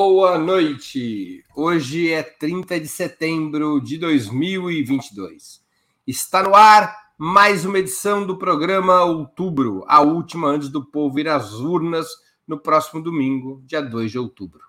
Boa noite. Hoje é 30 de setembro de 2022. Está no ar mais uma edição do programa Outubro, a última antes do povo ir às urnas no próximo domingo, dia 2 de outubro.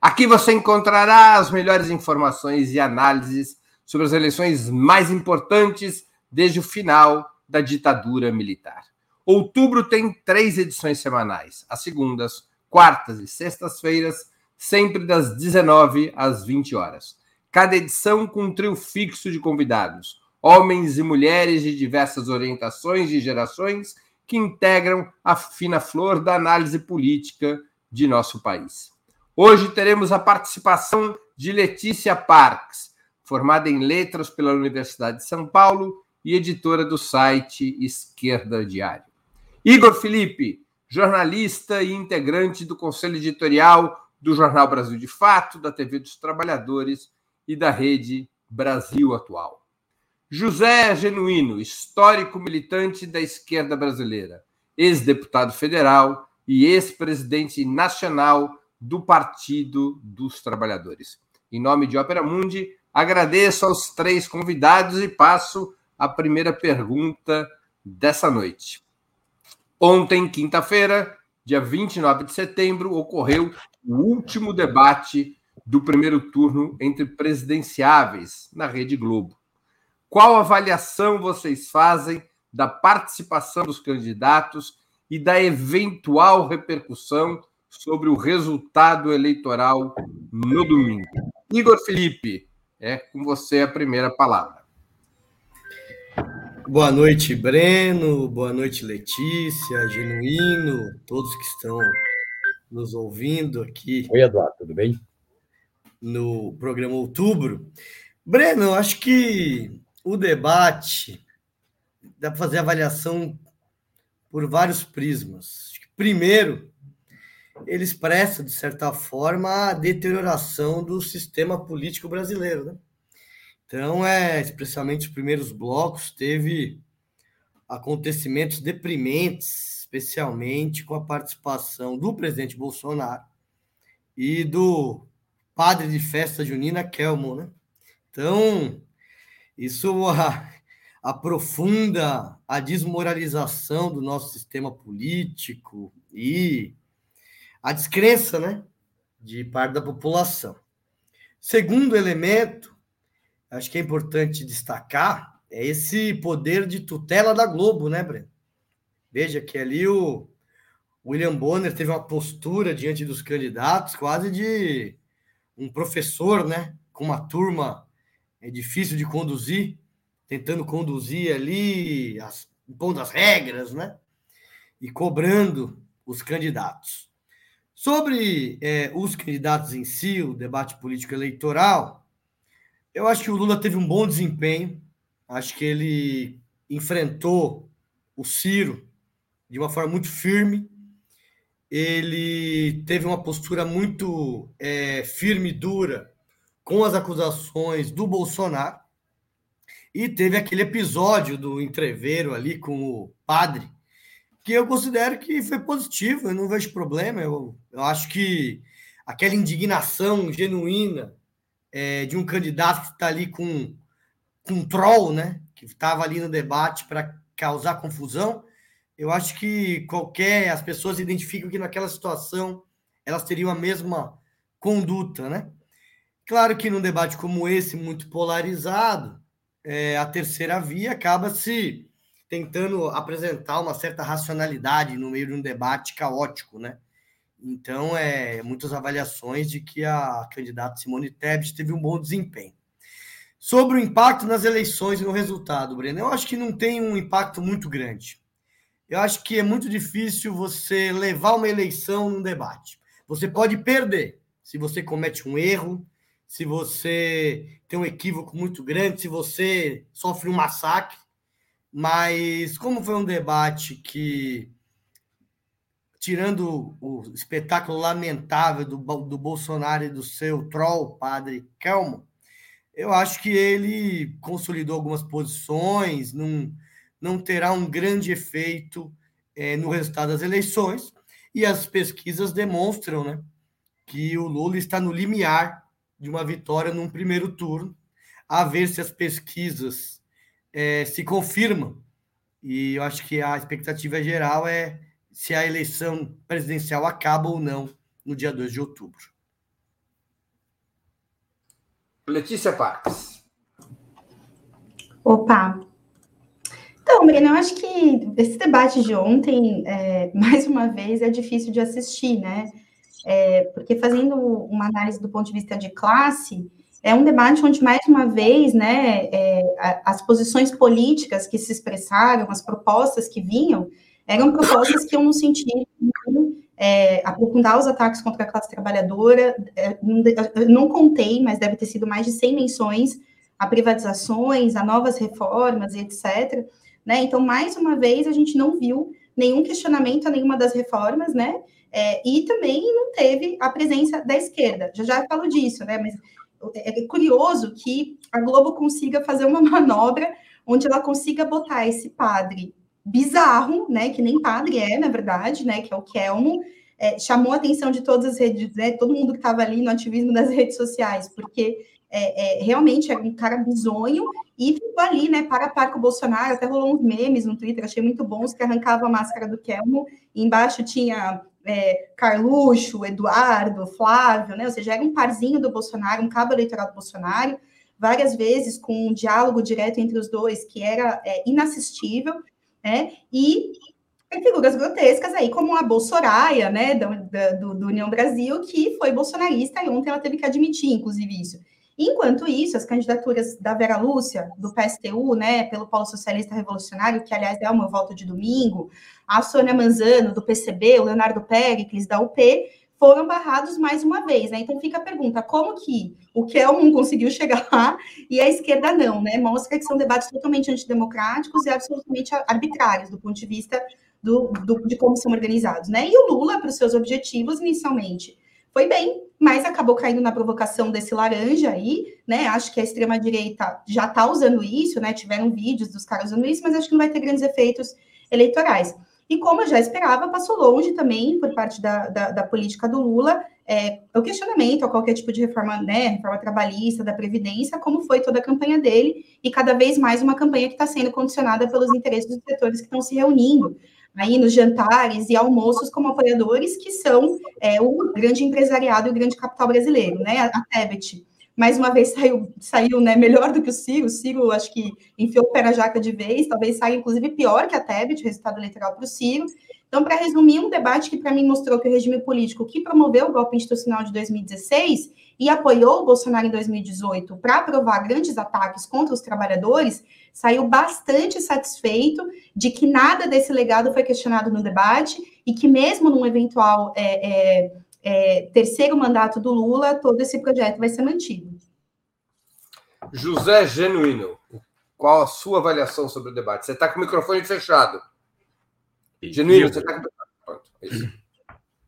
Aqui você encontrará as melhores informações e análises sobre as eleições mais importantes desde o final da ditadura militar. Outubro tem três edições semanais, às segundas, quartas e sextas-feiras, sempre das 19 às 20 horas. Cada edição com um trio fixo de convidados, homens e mulheres de diversas orientações e gerações que integram a fina flor da análise política de nosso país. Hoje teremos a participação de Letícia Parks, formada em letras pela Universidade de São Paulo e editora do site Esquerda Diário. Igor Felipe, jornalista e integrante do conselho editorial do Jornal Brasil de Fato, da TV dos Trabalhadores e da Rede Brasil Atual. José Genuíno, histórico militante da esquerda brasileira, ex-deputado federal e ex-presidente nacional do Partido dos Trabalhadores. Em nome de Ópera Mundi, agradeço aos três convidados e passo a primeira pergunta dessa noite. Ontem, quinta-feira, dia 29 de setembro, ocorreu o último debate do primeiro turno entre presidenciáveis na Rede Globo. Qual avaliação vocês fazem da participação dos candidatos e da eventual repercussão sobre o resultado eleitoral no domingo? Igor Felipe, é com você a primeira palavra. Boa noite, Breno. Boa noite, Letícia, Genuíno, todos que estão nos ouvindo aqui. Oi, Eduardo, tudo bem? No programa Outubro. Breno, acho que o debate dá para fazer avaliação por vários prismas. Primeiro, ele expressa, de certa forma, a deterioração do sistema político brasileiro, né? Então, é, especialmente os primeiros blocos, teve acontecimentos deprimentes, especialmente com a participação do presidente Bolsonaro e do padre de festa junina Kelmo, né? Então, isso aprofunda a desmoralização do nosso sistema político e a descrença, né, de parte da população. Segundo elemento acho que é importante destacar é esse poder de tutela da Globo, né, Breno? Veja que ali o William Bonner teve uma postura diante dos candidatos quase de um professor, né? Com uma turma é difícil de conduzir, tentando conduzir ali, as, impondo as regras, né? E cobrando os candidatos. Sobre é, os candidatos em si, o debate político eleitoral, eu acho que o Lula teve um bom desempenho. Acho que ele enfrentou o Ciro de uma forma muito firme. Ele teve uma postura muito é, firme e dura com as acusações do Bolsonaro. E teve aquele episódio do entreveiro ali com o padre, que eu considero que foi positivo, eu não vejo problema. Eu, eu acho que aquela indignação genuína é, de um candidato que está ali com, com um troll, né? Que estava ali no debate para causar confusão. Eu acho que qualquer. As pessoas identificam que naquela situação elas teriam a mesma conduta, né? Claro que num debate como esse, muito polarizado, é, a terceira via acaba se tentando apresentar uma certa racionalidade no meio de um debate caótico, né? Então, é, muitas avaliações de que a candidata Simone Tebet teve um bom desempenho. Sobre o impacto nas eleições e no resultado, Breno, eu acho que não tem um impacto muito grande. Eu acho que é muito difícil você levar uma eleição num debate. Você pode perder se você comete um erro, se você tem um equívoco muito grande, se você sofre um massacre. Mas, como foi um debate que tirando o espetáculo lamentável do, do Bolsonaro e do seu troll, padre Kelmo, eu acho que ele consolidou algumas posições, não, não terá um grande efeito é, no resultado das eleições, e as pesquisas demonstram né, que o Lula está no limiar de uma vitória num primeiro turno, a ver se as pesquisas é, se confirmam. E eu acho que a expectativa geral é se a eleição presidencial acaba ou não no dia 2 de outubro. Letícia Parques. Opa! Então, Breno, eu acho que esse debate de ontem, é, mais uma vez, é difícil de assistir, né? É, porque fazendo uma análise do ponto de vista de classe, é um debate onde, mais uma vez, né, é, as posições políticas que se expressaram, as propostas que vinham, eram propostas que iam no sentido de é, aprofundar os ataques contra a classe trabalhadora. É, não, não, contei, mas deve ter sido mais de 100 menções a privatizações, a novas reformas etc. Né? Então, mais uma vez, a gente não viu nenhum questionamento a nenhuma das reformas, né? É, e também não teve a presença da esquerda. Já já falo disso, né? Mas é curioso que a Globo consiga fazer uma manobra onde ela consiga botar esse padre bizarro, né, que nem padre é, na verdade, né, que é o Kelmo, é, chamou a atenção de todas as redes, né, todo mundo que estava ali no ativismo das redes sociais, porque é, é, realmente era um cara bizonho e ficou ali, né, para par com o Bolsonaro, até rolou uns memes no Twitter, achei muito bons, que arrancava a máscara do Kelmo, e embaixo tinha é, Carluxo, Eduardo, Flávio, né, ou seja, era um parzinho do Bolsonaro, um cabo eleitoral do Bolsonaro, várias vezes com um diálogo direto entre os dois, que era é, inassistível, né? E figuras grotescas aí, como a Bolsoraia, né, do, do, União Brasil, que foi bolsonarista e ontem ela teve que admitir, inclusive, isso. Enquanto isso, as candidaturas da Vera Lúcia, do PSTU, né, pelo Polo Socialista Revolucionário, que, aliás, é o meu de domingo, a Sônia Manzano, do PCB, o Leonardo Pericles, da UP, foram barrados mais uma vez, né? Então fica a pergunta: como que o Kelman conseguiu chegar lá e a esquerda não, né? Mostra que são debates totalmente antidemocráticos e absolutamente arbitrários do ponto de vista do, do, de como são organizados, né? E o Lula, para os seus objetivos, inicialmente, foi bem, mas acabou caindo na provocação desse laranja aí, né? Acho que a extrema-direita já está usando isso, né? Tiveram vídeos dos caras usando isso, mas acho que não vai ter grandes efeitos eleitorais. E como eu já esperava, passou longe também, por parte da, da, da política do Lula, é, o questionamento a qualquer tipo de reforma, né, reforma trabalhista, da Previdência, como foi toda a campanha dele, e cada vez mais uma campanha que está sendo condicionada pelos interesses dos setores que estão se reunindo aí nos jantares e almoços como apoiadores, que são é, o grande empresariado e o grande capital brasileiro, né, a, Tebet mais uma vez saiu, saiu né, melhor do que o Ciro. O Ciro, acho que enfiou o pé na jaca de vez, talvez saia, inclusive, pior que a Tebet, o resultado eleitoral para o Ciro. Então, para resumir, um debate que, para mim, mostrou que o regime político que promoveu o golpe institucional de 2016 e apoiou o Bolsonaro em 2018 para aprovar grandes ataques contra os trabalhadores, saiu bastante satisfeito de que nada desse legado foi questionado no debate e que, mesmo num eventual é, é, é, terceiro mandato do Lula, todo esse projeto vai ser mantido. José Genuíno, qual a sua avaliação sobre o debate? Você está com o microfone fechado. Genuíno, você está com o microfone.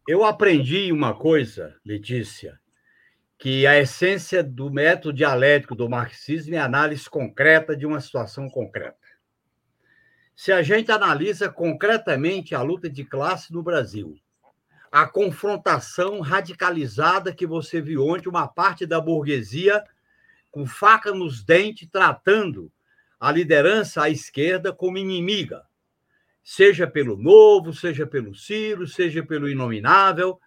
Eu aprendi uma coisa, Letícia, que a essência do método dialético do marxismo é a análise concreta de uma situação concreta. Se a gente analisa concretamente a luta de classe no Brasil, a confrontação radicalizada que você viu ontem, uma parte da burguesia com faca nos dentes, tratando a liderança à esquerda como inimiga, seja pelo Novo, seja pelo Ciro, seja pelo Inominável,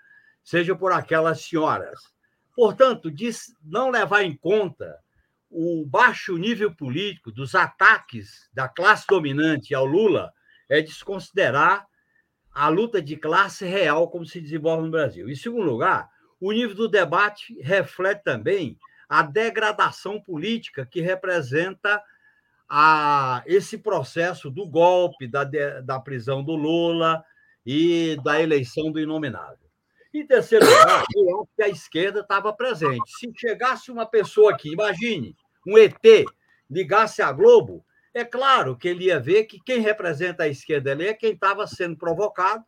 seja por aquelas senhoras. Portanto, não levar em conta o baixo nível político dos ataques da classe dominante ao Lula é desconsiderar a luta de classe real como se desenvolve no Brasil. Em segundo lugar, o nível do debate reflete também a degradação política que representa a, esse processo do golpe, da, da prisão do Lula e da eleição do inominável. Em terceiro lugar, eu acho que a esquerda estava presente. Se chegasse uma pessoa aqui, imagine, um ET, ligasse a Globo, é claro que ele ia ver que quem representa a esquerda ali é quem estava sendo provocado,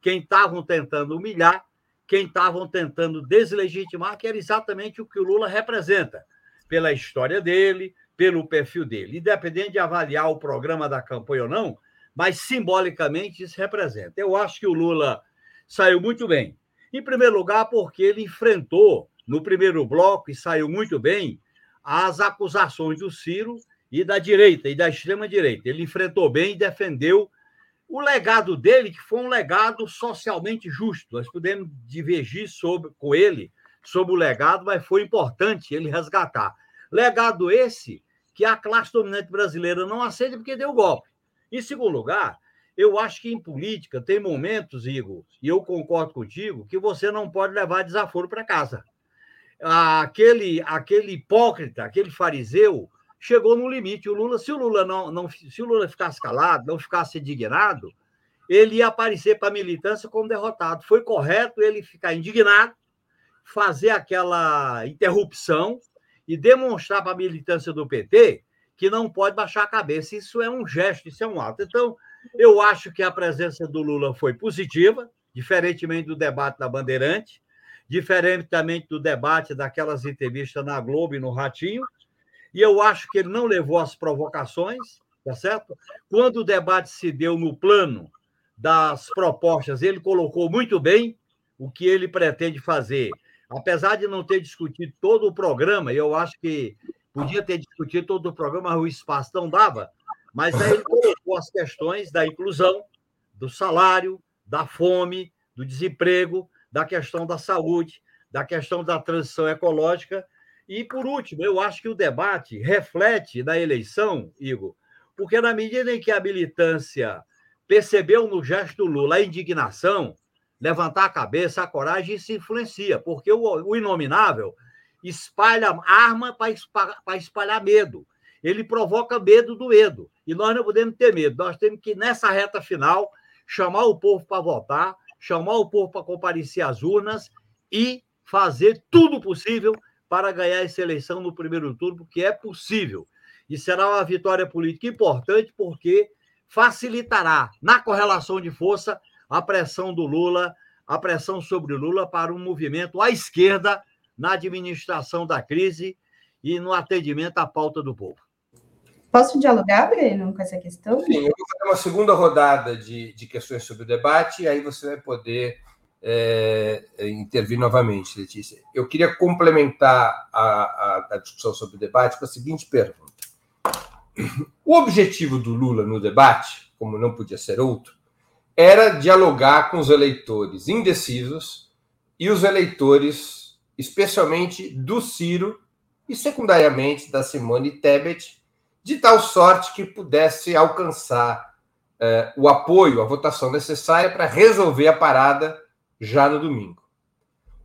quem estavam tentando humilhar, quem estavam tentando deslegitimar, que era exatamente o que o Lula representa, pela história dele, pelo perfil dele. Independente de avaliar o programa da campanha ou não, mas simbolicamente isso representa. Eu acho que o Lula saiu muito bem. Em primeiro lugar, porque ele enfrentou no primeiro bloco e saiu muito bem as acusações do Ciro e da direita e da extrema direita. Ele enfrentou bem e defendeu o legado dele, que foi um legado socialmente justo. Nós podemos divergir sobre, com ele sobre o legado, mas foi importante ele resgatar. Legado esse que a classe dominante brasileira não aceita porque deu golpe. Em segundo lugar, eu acho que em política tem momentos, Igor, e eu concordo contigo, que você não pode levar desaforo para casa. Aquele, aquele hipócrita, aquele fariseu, chegou no limite. O Lula, se o Lula não, não se o Lula ficasse calado, não ficasse indignado, ele ia aparecer para a militância como derrotado. Foi correto ele ficar indignado, fazer aquela interrupção e demonstrar para a militância do PT que não pode baixar a cabeça. Isso é um gesto, isso é um ato. Então, eu acho que a presença do Lula foi positiva, diferentemente do debate da Bandeirante, diferentemente do debate daquelas entrevistas na Globo e no Ratinho, e eu acho que ele não levou as provocações, tá certo? Quando o debate se deu no plano das propostas, ele colocou muito bem o que ele pretende fazer. Apesar de não ter discutido todo o programa, eu acho que podia ter discutido todo o programa, mas o espaço não dava. Mas aí ele colocou as questões da inclusão, do salário, da fome, do desemprego, da questão da saúde, da questão da transição ecológica e, por último, eu acho que o debate reflete na eleição, Igor, porque na medida em que a militância percebeu no gesto do Lula a indignação, levantar a cabeça, a coragem, isso influencia, porque o, o inominável espalha arma para espalhar medo. Ele provoca medo do medo. E nós não podemos ter medo. Nós temos que, nessa reta final, chamar o povo para votar, chamar o povo para comparecer às urnas e fazer tudo possível para ganhar essa eleição no primeiro turno, porque é possível. E será uma vitória política importante, porque facilitará, na correlação de força, a pressão do Lula, a pressão sobre o Lula para um movimento à esquerda na administração da crise e no atendimento à pauta do povo. Posso dialogar, Breno, com essa questão? Sim, eu vou fazer uma segunda rodada de, de questões sobre o debate, e aí você vai poder é, intervir novamente, Letícia. Eu queria complementar a, a, a, discussão sobre o debate com a seguinte pergunta: O objetivo do Lula no debate, como não podia ser outro, era dialogar com os eleitores indecisos e os eleitores, especialmente do Ciro e secundariamente da Simone Tebet, de tal sorte que pudesse alcançar é, o apoio, a votação necessária para resolver a parada já no domingo.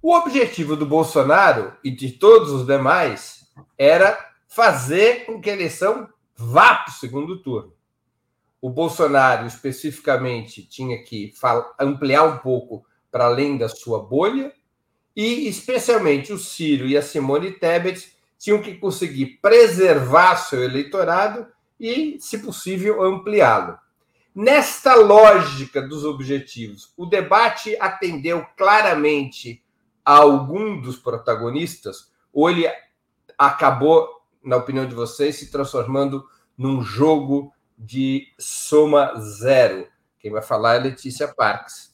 O objetivo do Bolsonaro e de todos os demais era fazer com que a eleição vá para o segundo turno. O Bolsonaro, especificamente, tinha que ampliar um pouco para além da sua bolha, e especialmente o Ciro e a Simone Tebet tinham que conseguir preservar seu eleitorado e, se possível, ampliá-lo. Nesta lógica dos objetivos, o debate atendeu claramente a algum dos protagonistas, ou ele acabou, na opinião de vocês, se transformando num jogo de soma zero? Quem vai falar é Letícia Parques.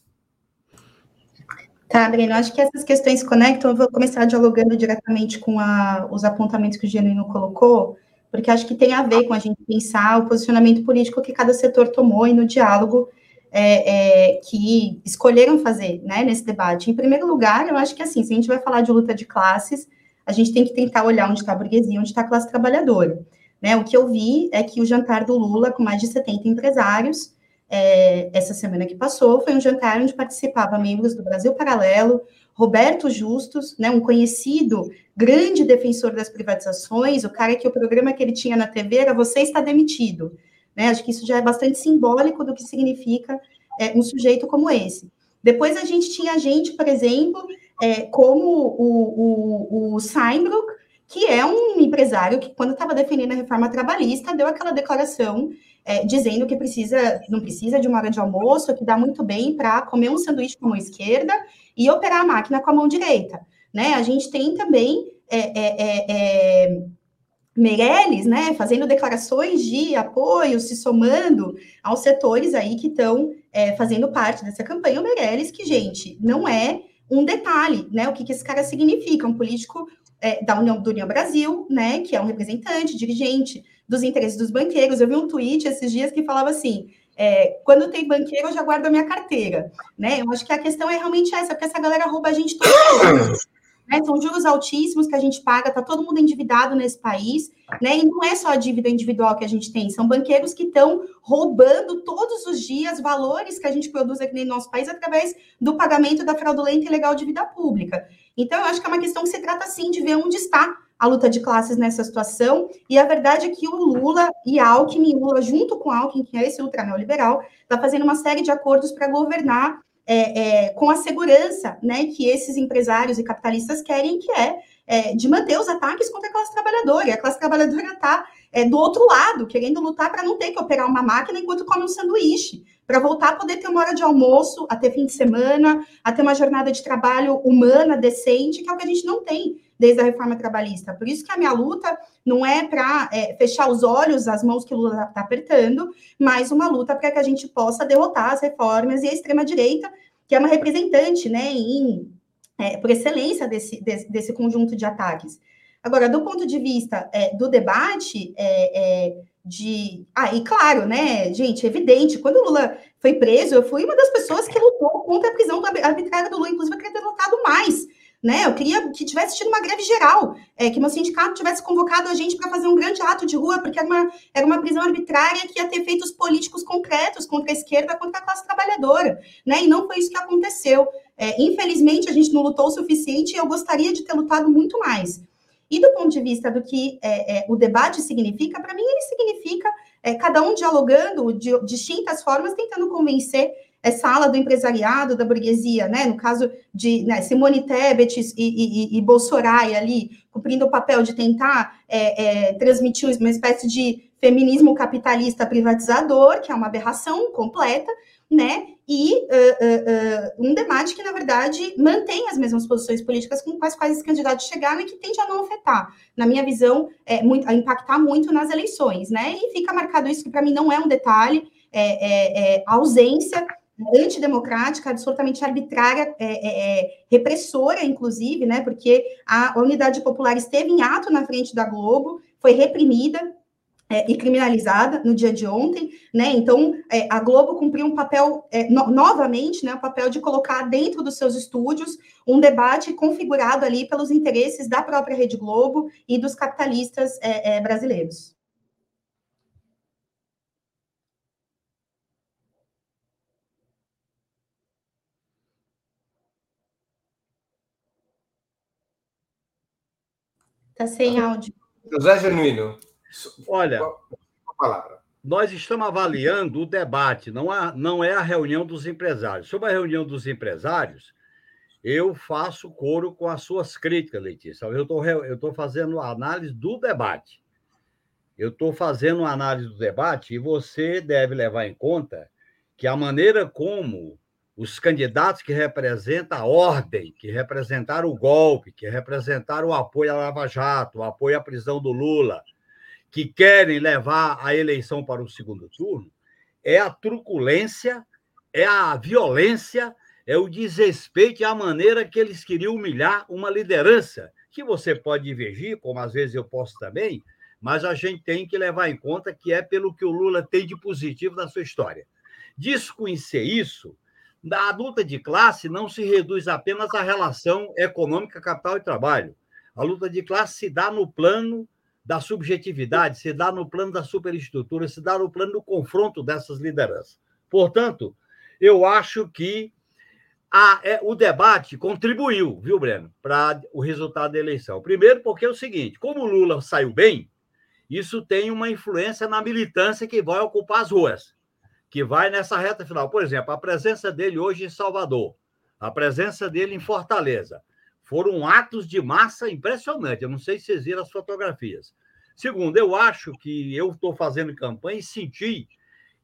Tá, Breno, acho que essas questões conectam. Eu vou começar dialogando diretamente com a, os apontamentos que o Genuíno colocou porque acho que tem a ver com a gente pensar o posicionamento político que cada setor tomou e no diálogo é, é, que escolheram fazer né, nesse debate. Em primeiro lugar, eu acho que assim, se a gente vai falar de luta de classes, a gente tem que tentar olhar onde está a burguesia, onde está a classe trabalhadora. Né? O que eu vi é que o jantar do Lula, com mais de 70 empresários, é, essa semana que passou, foi um jantar onde participavam membros do Brasil Paralelo, Roberto Justus, né, um conhecido grande defensor das privatizações, o cara que o programa que ele tinha na TV era Você está demitido. Né? Acho que isso já é bastante simbólico do que significa é, um sujeito como esse. Depois a gente tinha gente, por exemplo, é, como o, o, o que é um empresário que, quando estava defendendo a reforma trabalhista, deu aquela declaração é, dizendo que precisa, não precisa de uma hora de almoço, que dá muito bem para comer um sanduíche com a mão esquerda e operar a máquina com a mão direita. Né? A gente tem também é, é, é, é Meirelles, né, fazendo declarações de apoio, se somando aos setores aí que estão é, fazendo parte dessa campanha. O Meirelles, que, gente, não é um detalhe, né? O que, que esse cara significa? Um político é, da União do União Brasil, né? Que é um representante, dirigente dos interesses dos banqueiros. Eu vi um tweet esses dias que falava assim: é, quando tem banqueiro, eu já guardo a minha carteira, né? Eu acho que a questão é realmente essa, porque essa galera rouba a gente todo dia. Né? São juros altíssimos que a gente paga, está todo mundo endividado nesse país, né? E não é só a dívida individual que a gente tem, são banqueiros que estão roubando todos os dias valores que a gente produz aqui no nosso país através do pagamento da fraudulenta e ilegal dívida pública. Então, eu acho que é uma questão que se trata sim de ver onde está a luta de classes nessa situação, e a verdade é que o Lula e a Alckmin, Lula junto com a Alckmin, que é esse ultra neoliberal, está fazendo uma série de acordos para governar é, é, com a segurança né, que esses empresários e capitalistas querem, que é, é de manter os ataques contra a classe trabalhadora. E a classe trabalhadora está é, do outro lado, querendo lutar para não ter que operar uma máquina enquanto come um sanduíche, para voltar a poder ter uma hora de almoço, a ter fim de semana, a ter uma jornada de trabalho humana, decente, que é o que a gente não tem desde a reforma trabalhista. Por isso que a minha luta não é para é, fechar os olhos, as mãos que o Lula está apertando, mas uma luta para que a gente possa derrotar as reformas e a extrema-direita, que é uma representante, né, em, é, por excelência desse, desse, desse, conjunto de ataques. Agora, do ponto de vista é, do debate, é, é, de. Ah, e claro, né, gente, é evidente, quando o Lula foi preso, eu fui uma das pessoas que lutou contra a prisão arbitrária do Lula, inclusive eu queria ter lutado mais né? Eu queria que tivesse tido uma greve geral, é, que meu sindicato tivesse convocado a gente para fazer um grande ato de rua, porque era uma, era uma prisão arbitrária que ia ter efeitos políticos concretos contra a esquerda, contra a classe trabalhadora, né? E não foi isso que aconteceu. É, infelizmente, a gente não lutou o suficiente e eu gostaria de ter lutado muito mais. E do ponto de vista do que é, é, o debate significa, para mim ele significa é, cada um dialogando de distintas formas, tentando convencer essa ala do empresariado, da burguesia, né? No caso de né, Simone Tebet e, e, e Bolsonaro ali, cumprindo o papel de tentar é, é, transmitir uma espécie de feminismo capitalista privatizador, que é uma aberração completa, né? E uh, uh, uh, um debate que, na verdade, mantém as mesmas posições políticas com as quais esses candidatos chegaram e que tende a não afetar, na minha visão, é, muito, a impactar muito nas eleições, né? E fica marcado isso, que para mim não é um detalhe, é, é, é ausência antidemocrática, absolutamente arbitrária, é, é, é, repressora, inclusive, né? Porque a, Unidade Popular esteve em ato na frente da Globo, foi reprimida é, e criminalizada no dia de ontem, né? Então, é, a Globo cumpriu um papel, é, no, novamente, né? O papel de colocar dentro dos seus estúdios um debate configurado ali pelos interesses da própria Rede Globo e dos capitalistas brasileiros. Está sem áudio. José Genuíno. Olha, nós estamos avaliando o debate, não, é, não é a reunião dos empresários. Sobre a reunião dos empresários, eu faço coro com as suas críticas, Letícia. Eu estou tô fazendo a análise do debate. Eu estou fazendo a análise do debate e você deve levar em conta que a maneira como os candidatos que representam a ordem, que representaram o golpe, que representaram o apoio à Lava Jato, o apoio à prisão do Lula, que querem levar a eleição para o segundo turno, é a truculência, é a violência, é o desrespeito e a maneira que eles queriam humilhar uma liderança, que você pode divergir, como às vezes eu posso também, mas a gente tem que levar em conta que é pelo que o Lula tem de positivo na sua história. Desconhecer isso a luta de classe não se reduz apenas à relação econômica, capital e trabalho. A luta de classe se dá no plano da subjetividade, se dá no plano da superestrutura, se dá no plano do confronto dessas lideranças. Portanto, eu acho que a, é, o debate contribuiu, viu, Breno, para o resultado da eleição. Primeiro, porque é o seguinte: como o Lula saiu bem, isso tem uma influência na militância que vai ocupar as ruas que vai nessa reta final. Por exemplo, a presença dele hoje em Salvador, a presença dele em Fortaleza, foram atos de massa impressionantes. Eu não sei se vocês viram as fotografias. Segundo, eu acho que eu estou fazendo campanha e senti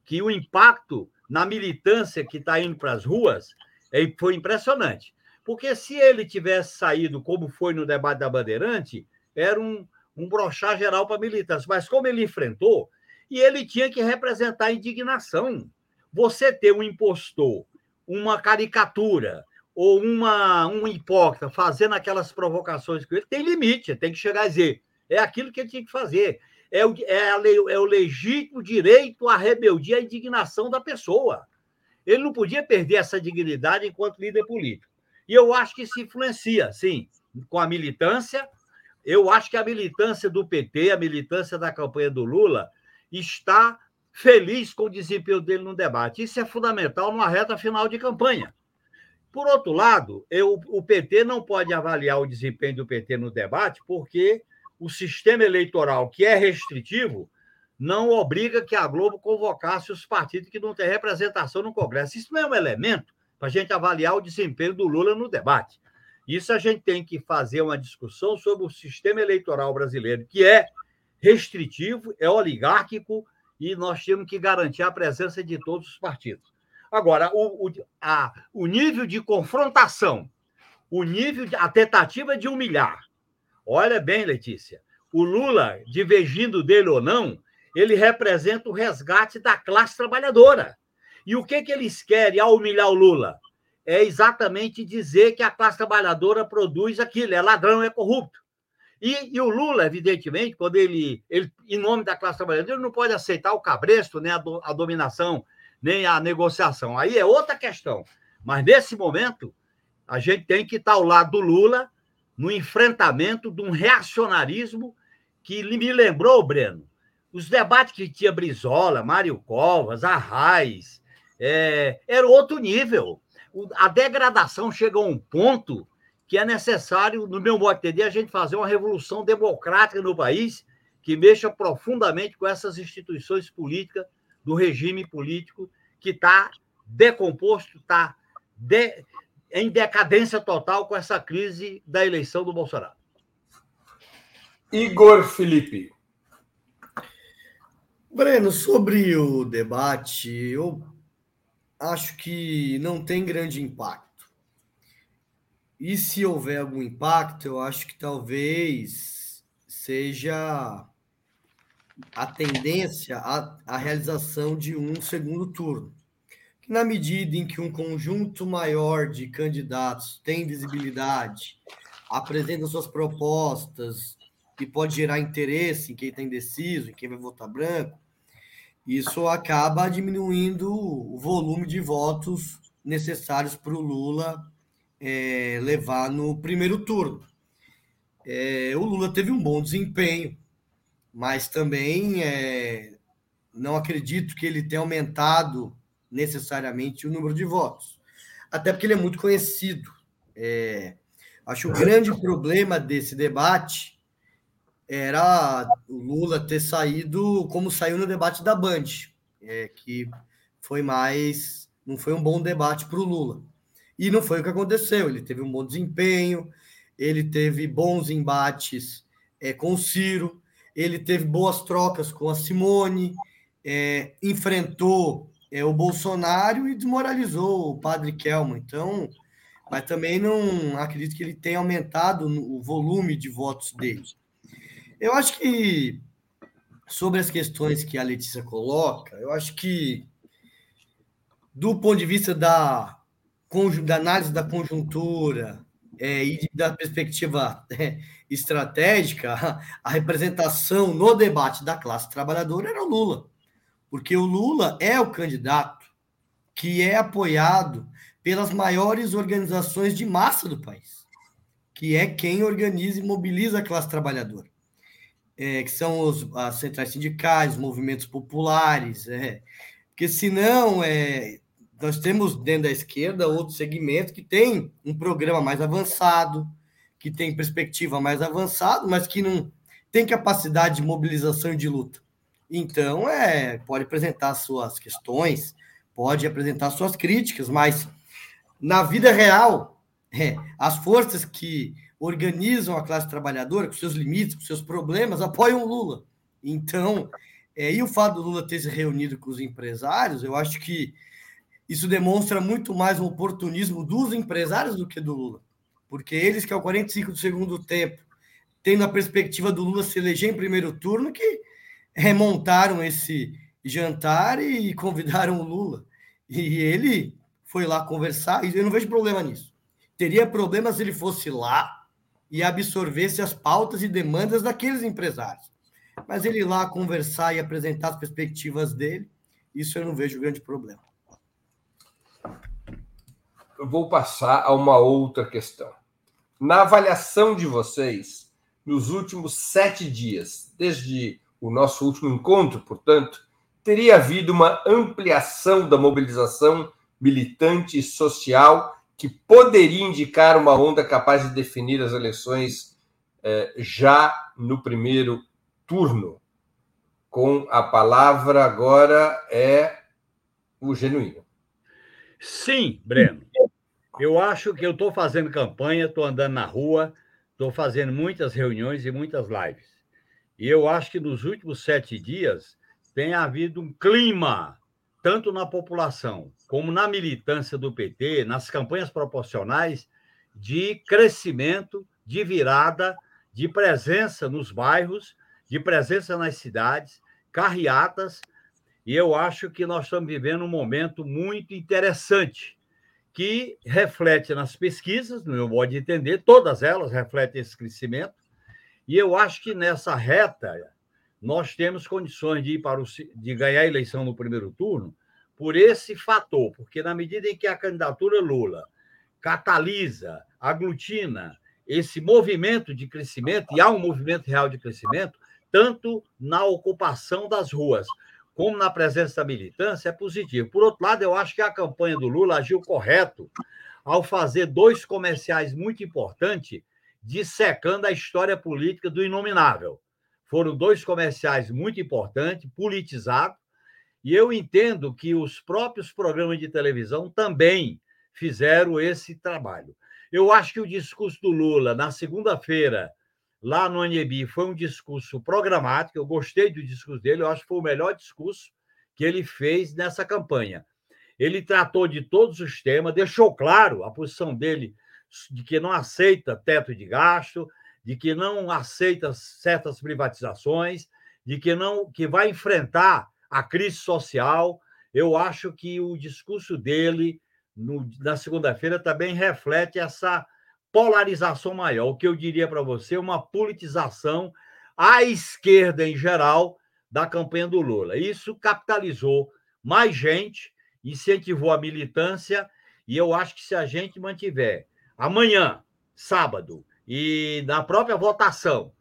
que o impacto na militância que está indo para as ruas é, foi impressionante. Porque se ele tivesse saído como foi no debate da Bandeirante, era um, um brochar geral para a militância. Mas como ele enfrentou, e ele tinha que representar a indignação. Você ter um impostor, uma caricatura, ou uma, um hipócrita fazendo aquelas provocações com ele, tem limite, tem que chegar a dizer, é aquilo que ele tinha que fazer. É o, é, é o legítimo direito à rebeldia, à indignação da pessoa. Ele não podia perder essa dignidade enquanto líder político. E eu acho que isso influencia, sim, com a militância. Eu acho que a militância do PT, a militância da campanha do Lula, está feliz com o desempenho dele no debate. Isso é fundamental numa reta final de campanha. Por outro lado, eu, o PT não pode avaliar o desempenho do PT no debate, porque o sistema eleitoral, que é restritivo, não obriga que a Globo convocasse os partidos que não têm representação no Congresso. Isso não é um elemento para a gente avaliar o desempenho do Lula no debate. Isso a gente tem que fazer uma discussão sobre o sistema eleitoral brasileiro, que é restritivo, é oligárquico, e nós temos que garantir a presença de todos os partidos. Agora, o, o, a, o nível de confrontação, o nível de, a tentativa de humilhar. Olha bem, Letícia, o Lula, divergindo dele ou não, ele representa o resgate da classe trabalhadora. E o que, que eles querem ao humilhar o Lula? É exatamente dizer que a classe trabalhadora produz aquilo, é ladrão, é corrupto. E, e, o Lula, evidentemente, quando ele, ele, em nome da classe trabalhadora, ele não pode aceitar o cabresto, nem a, do, a dominação, nem a negociação. Aí é outra questão. Mas nesse momento, a gente tem que estar ao lado do Lula no enfrentamento de um reacionarismo que me lembrou, Breno, os debates que tinha Brizola, Mário Covas, Arraes, é, era outro nível. A degradação chega a um ponto que é necessário, no meu modo de entender, a gente fazer uma revolução democrática no país que mexa profundamente com essas instituições políticas do regime político que está decomposto, está de, em decadência total com essa crise da eleição do Bolsonaro. Igor Felipe. Breno, sobre o debate, eu acho que não tem grande impacto. E se houver algum impacto, eu acho que talvez seja a tendência à, à realização de um segundo turno. Que na medida em que um conjunto maior de candidatos tem visibilidade, apresenta suas propostas e pode gerar interesse em quem está indeciso, em quem vai votar branco, isso acaba diminuindo o volume de votos necessários para o Lula é, levar no primeiro turno. É, o Lula teve um bom desempenho, mas também é, não acredito que ele tenha aumentado necessariamente o número de votos, até porque ele é muito conhecido. É, acho o grande problema desse debate era o Lula ter saído como saiu no debate da Band, é, que foi mais. não foi um bom debate para o Lula. E não foi o que aconteceu. Ele teve um bom desempenho, ele teve bons embates é, com o Ciro, ele teve boas trocas com a Simone, é, enfrentou é, o Bolsonaro e desmoralizou o padre Kelman. Então, mas também não acredito que ele tenha aumentado o volume de votos dele. Eu acho que sobre as questões que a Letícia coloca, eu acho que do ponto de vista da da análise da conjuntura é, e da perspectiva é, estratégica, a representação no debate da classe trabalhadora era o Lula, porque o Lula é o candidato que é apoiado pelas maiores organizações de massa do país, que é quem organiza e mobiliza a classe trabalhadora, é, que são os, as centrais sindicais, os movimentos populares, é, porque senão é, nós temos dentro da esquerda outro segmento que tem um programa mais avançado, que tem perspectiva mais avançada, mas que não tem capacidade de mobilização e de luta. Então, é, pode apresentar suas questões, pode apresentar suas críticas, mas na vida real, é, as forças que organizam a classe trabalhadora, com seus limites, com seus problemas, apoiam o Lula. Então, é, e o fato do Lula ter se reunido com os empresários, eu acho que isso demonstra muito mais o oportunismo dos empresários do que do Lula. Porque eles, que é o 45 do segundo tempo, tendo a perspectiva do Lula se eleger em primeiro turno, que remontaram esse jantar e convidaram o Lula. E ele foi lá conversar, e eu não vejo problema nisso. teria problema se ele fosse lá e absorvesse as pautas e demandas daqueles empresários. Mas ele lá conversar e apresentar as perspectivas dele, isso eu não vejo grande problema. Vou passar a uma outra questão. Na avaliação de vocês, nos últimos sete dias, desde o nosso último encontro, portanto, teria havido uma ampliação da mobilização militante e social que poderia indicar uma onda capaz de definir as eleições eh, já no primeiro turno. Com a palavra agora é o genuíno. Sim, Breno. Eu acho que eu estou fazendo campanha, estou andando na rua, estou fazendo muitas reuniões e muitas lives. E eu acho que nos últimos sete dias tem havido um clima, tanto na população como na militância do PT, nas campanhas proporcionais, de crescimento, de virada, de presença nos bairros, de presença nas cidades, carreatas, e eu acho que nós estamos vivendo um momento muito interessante, que reflete nas pesquisas, no meu modo de entender, todas elas refletem esse crescimento, e eu acho que nessa reta nós temos condições de ir para o, de ganhar a eleição no primeiro turno por esse fator, porque na medida em que a candidatura Lula catalisa, aglutina esse movimento de crescimento, e há um movimento real de crescimento, tanto na ocupação das ruas como na presença da militância, é positivo. Por outro lado, eu acho que a campanha do Lula agiu correto ao fazer dois comerciais muito importantes, dissecando a história política do inominável. Foram dois comerciais muito importantes, politizados, e eu entendo que os próprios programas de televisão também fizeram esse trabalho. Eu acho que o discurso do Lula, na segunda-feira, lá no Anebi, foi um discurso programático. Eu gostei do discurso dele, eu acho que foi o melhor discurso que ele fez nessa campanha. Ele tratou de todos os temas, deixou claro a posição dele de que não aceita teto de gasto, de que não aceita certas privatizações, de que não que vai enfrentar a crise social. Eu acho que o discurso dele no, na segunda-feira também reflete essa polarização maior. O que eu diria para você, uma politização à esquerda em geral da campanha do Lula. Isso capitalizou mais gente, incentivou a militância, e eu acho que se a gente mantiver amanhã, sábado, e na própria votação,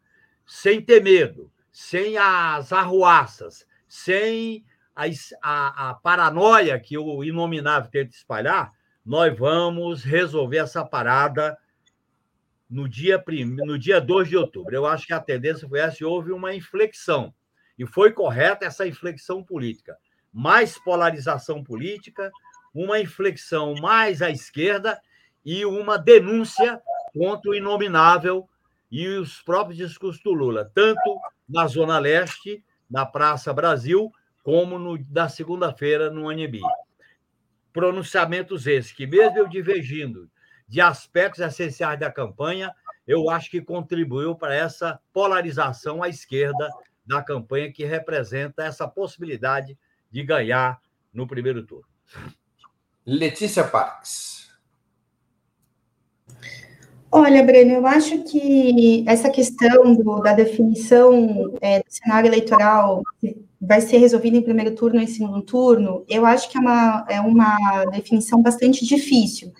sem ter medo, sem as arruaças, sem a, a, a paranoia que o inominável tenta espalhar, nós vamos resolver essa parada no dia, prim... no dia 2 de outubro. Eu acho que a tendência foi essa e houve uma inflexão. E foi correta essa inflexão política. Mais polarização política, uma inflexão mais à esquerda e uma denúncia contra o inominável e os próprios discursos do Lula, tanto na Zona Leste na Praça Brasil, como no, na segunda-feira no Anibi. Pronunciamentos esses que, mesmo eu divergindo de aspectos essenciais da campanha, eu acho que contribuiu para essa polarização à esquerda da campanha, que representa essa possibilidade de ganhar no primeiro turno. Letícia Parques. Olha, Breno, eu acho que essa questão do, da definição é, do cenário eleitoral vai ser resolvida em primeiro turno ou em segundo turno, eu acho que é uma, é uma definição bastante difícil,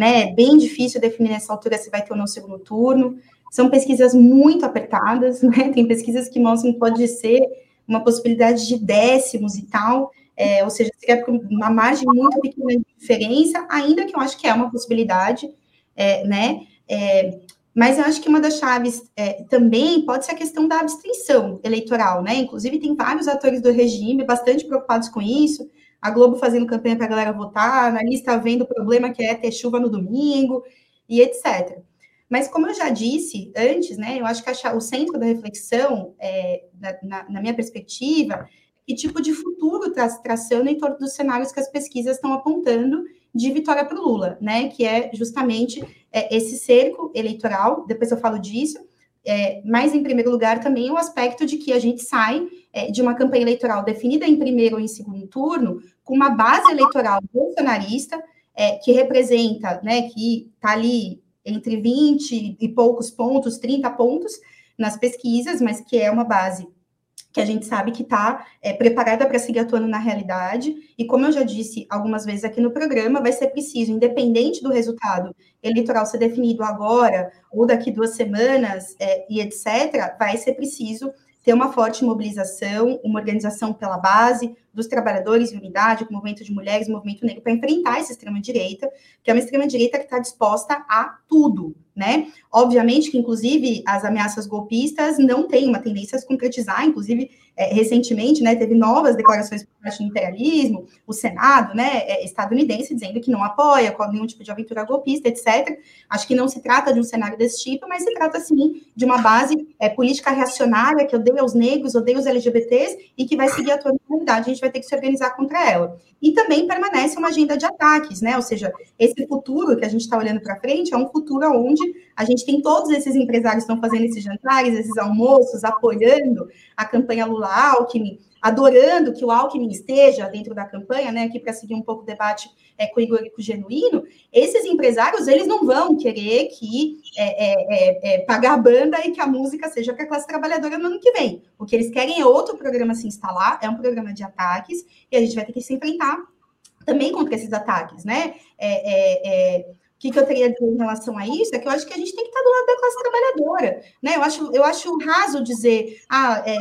né? Bem difícil definir nessa altura se vai ter ou não segundo turno. São pesquisas muito apertadas, né? Tem pesquisas que mostram que pode ser uma possibilidade de décimos e tal, é, ou seja, seria uma margem muito pequena de diferença, ainda que eu acho que é uma possibilidade, é, né? É, mas eu acho que uma das chaves é, também pode ser a questão da abstenção eleitoral, né? Inclusive, tem vários atores do regime bastante preocupados com isso. A Globo fazendo campanha para a galera votar, a analista vendo o problema que é ter chuva no domingo e etc. Mas, como eu já disse antes, né, eu acho que a, o centro da reflexão, é, na, na, minha perspectiva, que tipo de futuro está se traçando em torno dos cenários que as pesquisas estão apontando de vitória para o Lula, né? Que é justamente é, esse cerco eleitoral, depois eu falo disso, é, mas em primeiro lugar também o aspecto de que a gente sai é, de uma campanha eleitoral definida em primeiro ou em segundo turno, com uma base eleitoral bolsonarista, é, que representa, né, que está ali entre 20 e poucos pontos, 30 pontos nas pesquisas, mas que é uma base que a gente sabe que está é, preparada para seguir atuando na realidade. E como eu já disse algumas vezes aqui no programa, vai ser preciso, independente do resultado eleitoral ser definido agora ou daqui duas semanas é, e etc., vai ser preciso ter uma forte mobilização, uma organização pela base dos trabalhadores em unidade, com o movimento de mulheres, movimento negro, para enfrentar essa extrema-direita, que é uma extrema-direita que está disposta a tudo, né? Obviamente que, inclusive, as ameaças golpistas não têm uma tendência a se concretizar, inclusive, é, recentemente, né, teve novas declarações por parte do imperialismo, o Senado, né, é, estadunidense, dizendo que não apoia nenhum tipo de aventura golpista, etc. Acho que não se trata de um cenário desse tipo, mas se trata, sim, de uma base é, política reacionária que odeia os negros, odeia os LGBTs e que vai seguir a tua comunidade, a gente vai ter que se organizar contra ela. E também permanece uma agenda de ataques, né, ou seja, esse futuro que a gente está olhando para frente é um futuro onde a gente tem todos esses empresários que estão fazendo esses jantares, esses almoços, apoiando a campanha Lula-Alckmin, adorando que o Alckmin esteja dentro da campanha, né, aqui para seguir um pouco o debate é, com o Igor e com o Genuíno, esses empresários, eles não vão querer que é, é, é, é pagar banda e que a música seja para a classe trabalhadora no ano que vem. O que eles querem é outro programa se instalar, é um programa de ataques, e a gente vai ter que se enfrentar também contra esses ataques, né? É, é, que, que eu teria a dizer em relação a isso é que eu acho que a gente tem que estar do lado da classe trabalhadora. Né? Eu, acho, eu acho raso dizer, ah, é,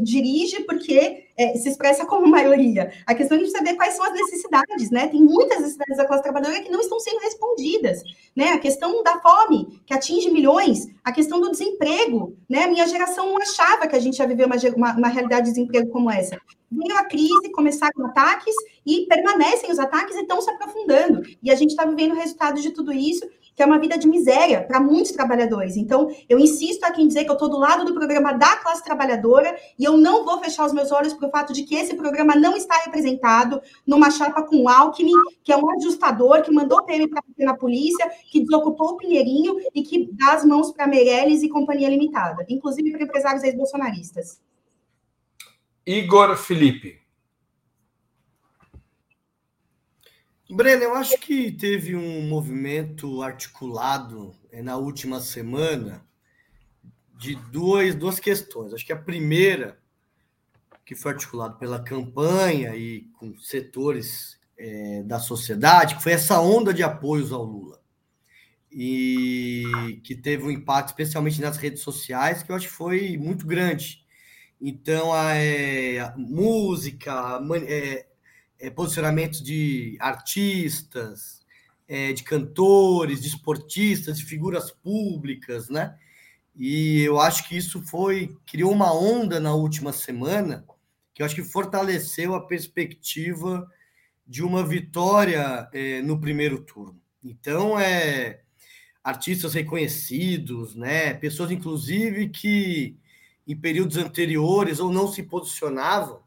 dirige porque é, se expressa como maioria. A questão é a gente saber quais são as necessidades, né? Tem muitas necessidades da classe trabalhadora que não estão sendo respondidas, né? A questão da fome, que atinge milhões, a questão do desemprego, né? A minha geração não achava que a gente ia viver uma, uma, uma realidade de desemprego como essa. Veio a crise, começaram ataques e permanecem os ataques e estão se aprofundando. E a gente está vivendo o resultado de tudo isso que é uma vida de miséria para muitos trabalhadores. Então, eu insisto aqui em dizer que eu estou do lado do programa da classe trabalhadora e eu não vou fechar os meus olhos para o fato de que esse programa não está representado numa chapa com o Alckmin, que é um ajustador, que mandou PM para na polícia, que desocupou o Pinheirinho e que dá as mãos para Meirelles e Companhia Limitada, inclusive para empresários ex-bolsonaristas. Igor Felipe. Breno, eu acho que teve um movimento articulado eh, na última semana de duas, duas questões. Acho que a primeira, que foi articulado pela campanha e com setores é, da sociedade, que foi essa onda de apoios ao Lula. E que teve um impacto, especialmente nas redes sociais, que eu acho que foi muito grande. Então, a, é, a música, é, é, posicionamentos de artistas, é, de cantores, de esportistas, de figuras públicas, né? E eu acho que isso foi criou uma onda na última semana que eu acho que fortaleceu a perspectiva de uma vitória é, no primeiro turno. Então, é artistas reconhecidos, né? Pessoas inclusive que em períodos anteriores ou não se posicionavam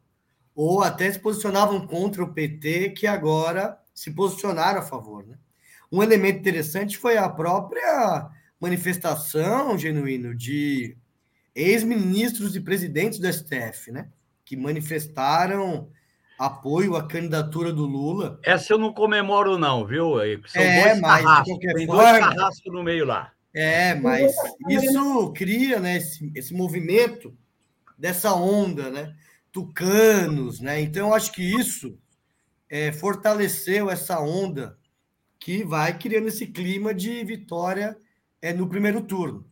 ou até se posicionavam contra o PT, que agora se posicionaram a favor. Né? Um elemento interessante foi a própria manifestação, genuíno, de ex-ministros e presidentes do STF, né? que manifestaram apoio à candidatura do Lula. Essa eu não comemoro, não, viu? São é, dois mas carrascos, tem forma, dois carrascos no meio lá. É, mas isso cria né, esse, esse movimento dessa onda, né? Tucanos, né? Então, eu acho que isso é, fortaleceu essa onda que vai criando esse clima de vitória é, no primeiro turno.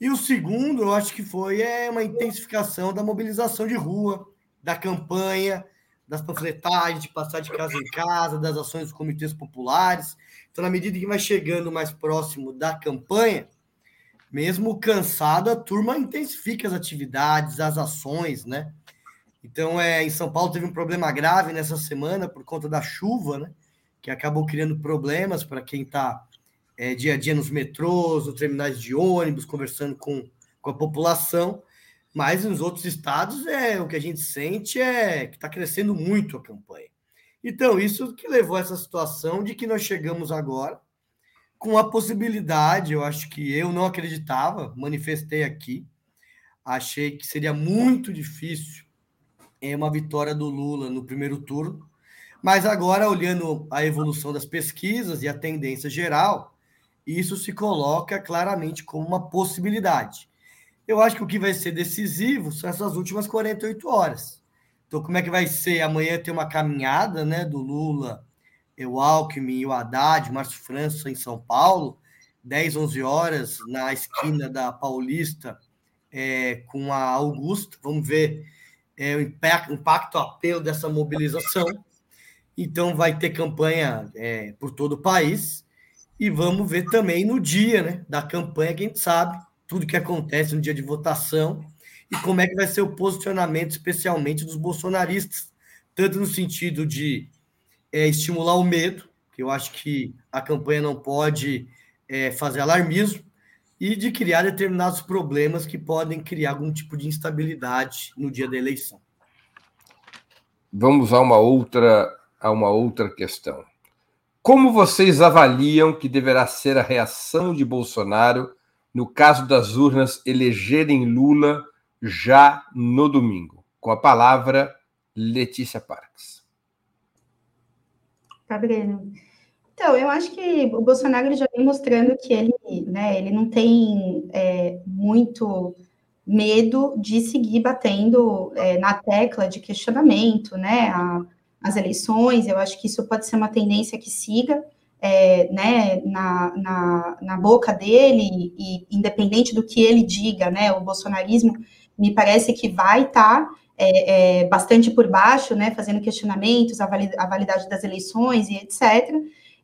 E o segundo, eu acho que foi é, uma intensificação da mobilização de rua, da campanha, das panfletagens, de passar de casa em casa, das ações dos comitês populares. Então, na medida que vai chegando mais próximo da campanha, mesmo cansado, a turma intensifica as atividades, as ações, né? Então, é, em São Paulo teve um problema grave nessa semana por conta da chuva, né? Que acabou criando problemas para quem está é, dia a dia nos metrôs, nos terminais de ônibus, conversando com, com a população. Mas nos outros estados, é o que a gente sente é que está crescendo muito a campanha. Então, isso que levou a essa situação de que nós chegamos agora com a possibilidade, eu acho que eu não acreditava, manifestei aqui, achei que seria muito difícil é uma vitória do Lula no primeiro turno, Mas agora, olhando a evolução das pesquisas e a tendência geral, isso se coloca claramente como uma possibilidade. Eu acho que o que vai ser decisivo são essas últimas 48 horas. Então, como é que vai ser? Amanhã tem uma caminhada né, do Lula, o Alckmin o Haddad, Márcio França em São Paulo, 10, 11 horas, na esquina da Paulista, é, com a Augusta. Vamos ver é, o impacto, impacto, apelo dessa mobilização. Então, vai ter campanha é, por todo o país. E vamos ver também no dia né, da campanha, quem sabe, tudo que acontece no dia de votação e como é que vai ser o posicionamento, especialmente dos bolsonaristas, tanto no sentido de é, estimular o medo, que eu acho que a campanha não pode é, fazer alarmismo, e de criar determinados problemas que podem criar algum tipo de instabilidade no dia da eleição. Vamos a uma outra a uma outra questão. Como vocês avaliam que deverá ser a reação de Bolsonaro no caso das urnas elegerem Lula já no domingo? Com a palavra, Letícia Parques. Tá, Breno. Então, eu acho que o Bolsonaro já vem mostrando que ele, né, ele não tem é, muito medo de seguir batendo é, na tecla de questionamento, né, a, as eleições. Eu acho que isso pode ser uma tendência que siga, é, né, na, na, na, boca dele, e independente do que ele diga, né, o bolsonarismo me parece que vai estar tá, é, é, bastante por baixo, né, fazendo questionamentos, a, a validade das eleições e etc.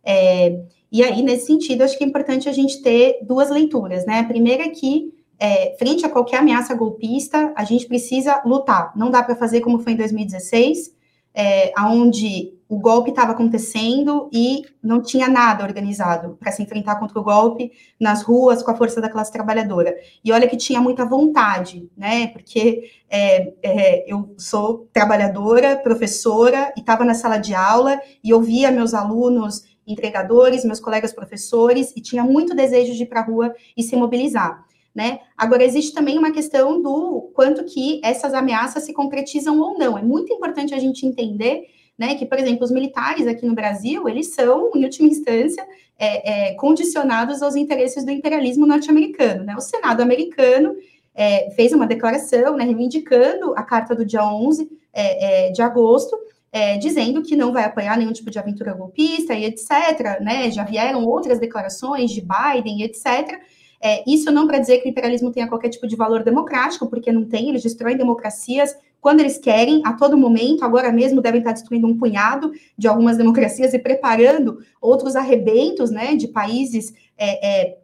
É, e aí, nesse sentido, acho que é importante a gente ter duas leituras, né? A primeira é que, é, frente a qualquer ameaça golpista, a gente precisa lutar. Não dá para fazer como foi em 2016, é, onde o golpe estava acontecendo e não tinha nada organizado para se enfrentar contra o golpe nas ruas com a força da classe trabalhadora. E olha que tinha muita vontade, né? Porque é, é, eu sou trabalhadora, professora, e estava na sala de aula e ouvia meus alunos entregadores, meus colegas professores, e tinha muito desejo de ir para a rua e se mobilizar. Né? Agora, existe também uma questão do quanto que essas ameaças se concretizam ou não. É muito importante a gente entender né, que, por exemplo, os militares aqui no Brasil, eles são, em última instância, é, é, condicionados aos interesses do imperialismo norte-americano. Né? O Senado americano é, fez uma declaração né, reivindicando a carta do dia 11 é, é, de agosto, é, dizendo que não vai apoiar nenhum tipo de aventura golpista e etc. Né? Já vieram outras declarações de Biden e etc. É, isso não para dizer que o imperialismo tenha qualquer tipo de valor democrático, porque não tem, eles destroem democracias quando eles querem, a todo momento, agora mesmo devem estar destruindo um punhado de algumas democracias e preparando outros arrebentos né, de países é, é,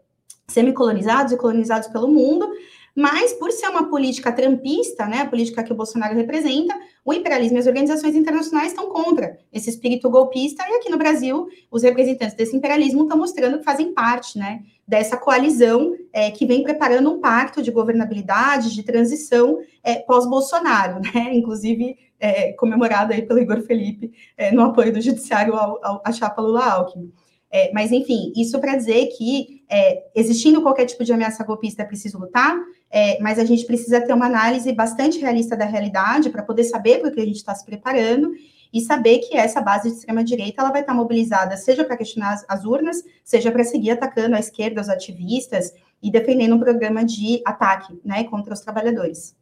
semicolonizados e colonizados pelo mundo. Mas, por ser uma política trampista, né, a política que o Bolsonaro representa, o imperialismo e as organizações internacionais estão contra esse espírito golpista, e aqui no Brasil, os representantes desse imperialismo estão mostrando que fazem parte né, dessa coalizão é, que vem preparando um pacto de governabilidade, de transição é, pós-Bolsonaro, né, inclusive é, comemorado aí pelo Igor Felipe é, no apoio do judiciário ao, ao, à chapa Lula-Alckmin. É, mas, enfim, isso para dizer que, é, existindo qualquer tipo de ameaça golpista, é preciso lutar, é, mas a gente precisa ter uma análise bastante realista da realidade para poder saber para o que a gente está se preparando e saber que essa base de extrema-direita ela vai estar tá mobilizada, seja para questionar as, as urnas, seja para seguir atacando a esquerda, os ativistas e defendendo um programa de ataque né, contra os trabalhadores.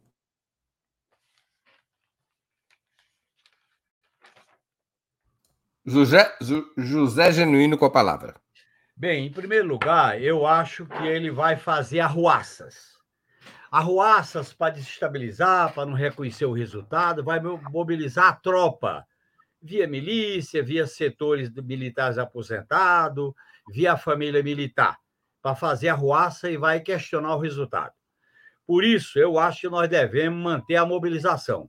José, José Genuíno com a palavra. Bem, em primeiro lugar, eu acho que ele vai fazer arruaças. Arruaças para desestabilizar, para não reconhecer o resultado, vai mobilizar a tropa, via milícia, via setores militares aposentados, via família militar, para fazer arruaça e vai questionar o resultado. Por isso, eu acho que nós devemos manter a mobilização.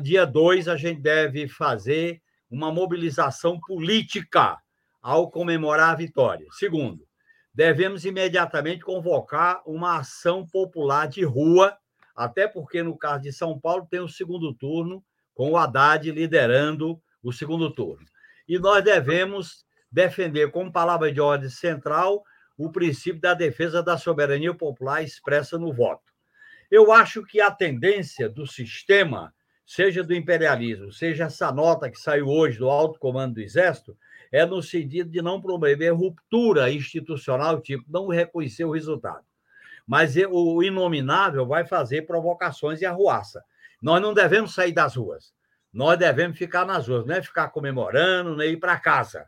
Dia 2, a gente deve fazer uma mobilização política ao comemorar a vitória. Segundo, devemos imediatamente convocar uma ação popular de rua, até porque no caso de São Paulo tem o segundo turno, com o Haddad liderando o segundo turno. E nós devemos defender como palavra de ordem central o princípio da defesa da soberania popular expressa no voto. Eu acho que a tendência do sistema seja do imperialismo, seja essa nota que saiu hoje do alto comando do Exército, é no sentido de não promover ruptura institucional, tipo, não reconhecer o resultado. Mas o inominável vai fazer provocações e arruaça. Nós não devemos sair das ruas. Nós devemos ficar nas ruas, não é ficar comemorando, nem ir para casa.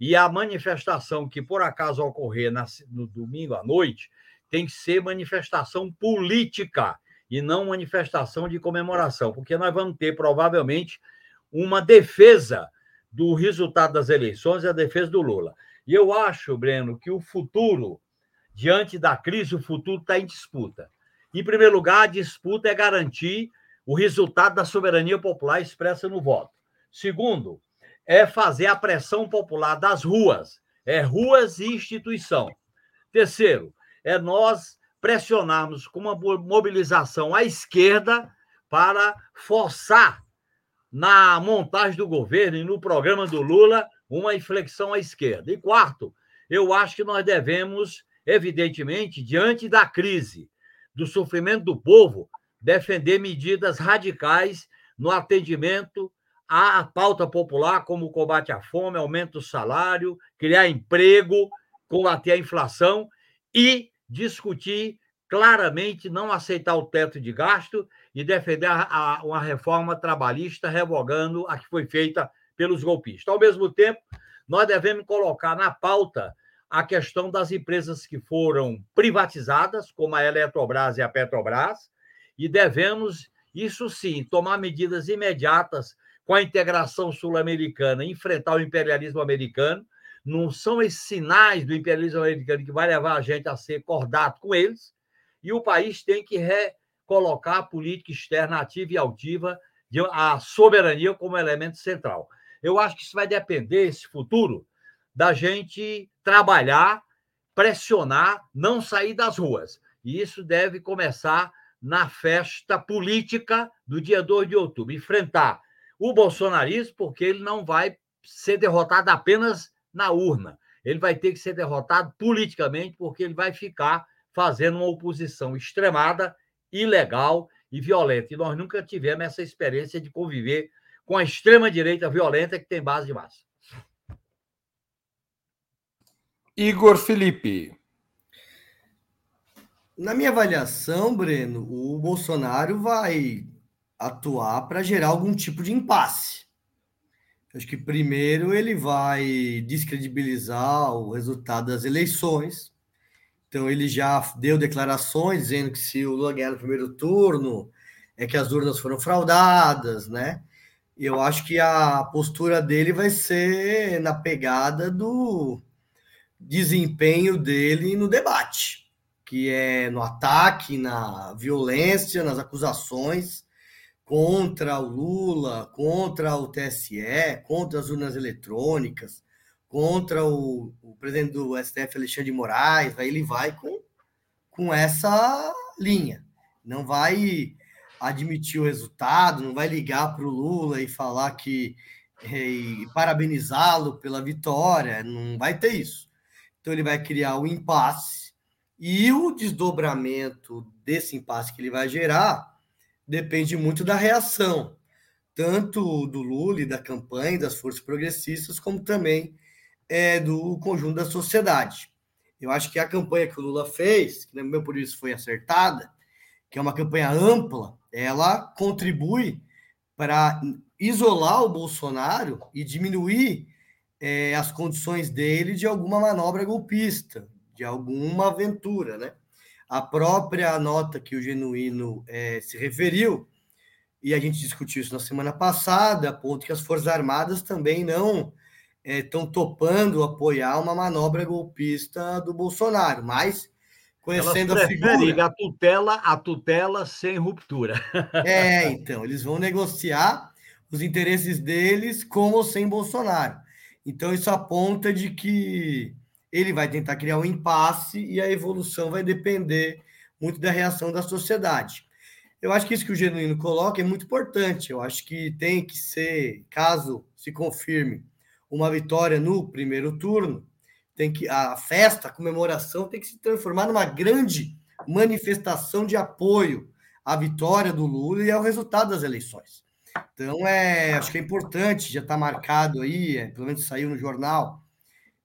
E a manifestação que por acaso ocorrer no domingo à noite tem que ser manifestação política e não manifestação de comemoração, porque nós vamos ter provavelmente uma defesa do resultado das eleições e a defesa do Lula. E eu acho, Breno, que o futuro, diante da crise, o futuro está em disputa. Em primeiro lugar, a disputa é garantir o resultado da soberania popular expressa no voto. Segundo, é fazer a pressão popular das ruas, é ruas e instituição. Terceiro, é nós pressionarmos com uma mobilização à esquerda para forçar na montagem do governo e no programa do Lula uma inflexão à esquerda. E quarto, eu acho que nós devemos, evidentemente, diante da crise, do sofrimento do povo, defender medidas radicais no atendimento à pauta popular, como o combate à fome, aumento do salário, criar emprego, combater a inflação e discutir claramente não aceitar o teto de gasto e defender a, uma reforma trabalhista revogando a que foi feita pelos golpistas. Ao mesmo tempo, nós devemos colocar na pauta a questão das empresas que foram privatizadas, como a Eletrobras e a Petrobras, e devemos, isso sim, tomar medidas imediatas com a integração sul-americana, enfrentar o imperialismo americano. Não são esses sinais do imperialismo americano que vai levar a gente a ser cordado com eles, e o país tem que recolocar a política externa ativa e altiva, a soberania como elemento central. Eu acho que isso vai depender, esse futuro, da gente trabalhar, pressionar, não sair das ruas. E isso deve começar na festa política do dia 2 de outubro. Enfrentar o bolsonarismo, porque ele não vai ser derrotado apenas na urna. Ele vai ter que ser derrotado politicamente, porque ele vai ficar fazendo uma oposição extremada, ilegal e violenta. E nós nunca tivemos essa experiência de conviver com a extrema-direita violenta que tem base de massa. Igor Felipe. Na minha avaliação, Breno, o Bolsonaro vai atuar para gerar algum tipo de impasse. Acho que primeiro ele vai descredibilizar o resultado das eleições, então ele já deu declarações dizendo que se o Lula ganhar no primeiro turno, é que as urnas foram fraudadas, né? E eu acho que a postura dele vai ser na pegada do desempenho dele no debate, que é no ataque, na violência, nas acusações contra o Lula, contra o TSE, contra as urnas eletrônicas, contra o, o presidente do STF, Alexandre de Moraes, aí ele vai com, com essa linha. Não vai admitir o resultado, não vai ligar para o Lula e falar que e parabenizá-lo pela vitória, não vai ter isso. Então ele vai criar o um impasse e o desdobramento desse impasse que ele vai gerar depende muito da reação, tanto do Lula e da campanha das forças progressistas, como também é, do conjunto da sociedade. Eu acho que a campanha que o Lula fez, que no meu por isso foi acertada, que é uma campanha ampla, ela contribui para isolar o Bolsonaro e diminuir é, as condições dele de alguma manobra golpista, de alguma aventura, né? A própria nota que o Genuíno é, se referiu, e a gente discutiu isso na semana passada, aponta que as Forças Armadas também não estão é, topando apoiar uma manobra golpista do Bolsonaro, mas conhecendo a figura. A tutela, a tutela sem ruptura. É, então, eles vão negociar os interesses deles com ou sem Bolsonaro. Então, isso aponta de que ele vai tentar criar um impasse e a evolução vai depender muito da reação da sociedade. Eu acho que isso que o Genuíno coloca é muito importante. Eu acho que tem que ser, caso se confirme uma vitória no primeiro turno, tem que a festa, a comemoração tem que se transformar numa grande manifestação de apoio à vitória do Lula e ao resultado das eleições. Então, é, acho que é importante, já está marcado aí, é, pelo menos saiu no jornal,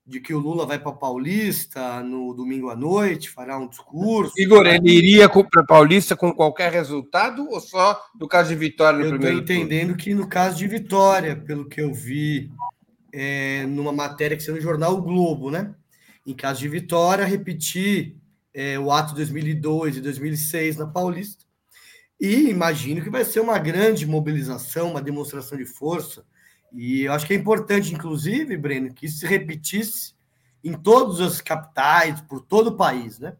de que o Lula vai para Paulista no domingo à noite, fará um discurso. Igor, ele iria para Paulista com qualquer resultado ou só no caso de vitória no eu primeiro? Eu estou entendendo que no caso de vitória, pelo que eu vi é, numa matéria que saiu no jornal o Globo, né? Em caso de vitória, repetir é, o ato 2002 e 2006 na Paulista. E imagino que vai ser uma grande mobilização, uma demonstração de força. E eu acho que é importante, inclusive, Breno, que isso se repetisse em todas as capitais, por todo o país, né?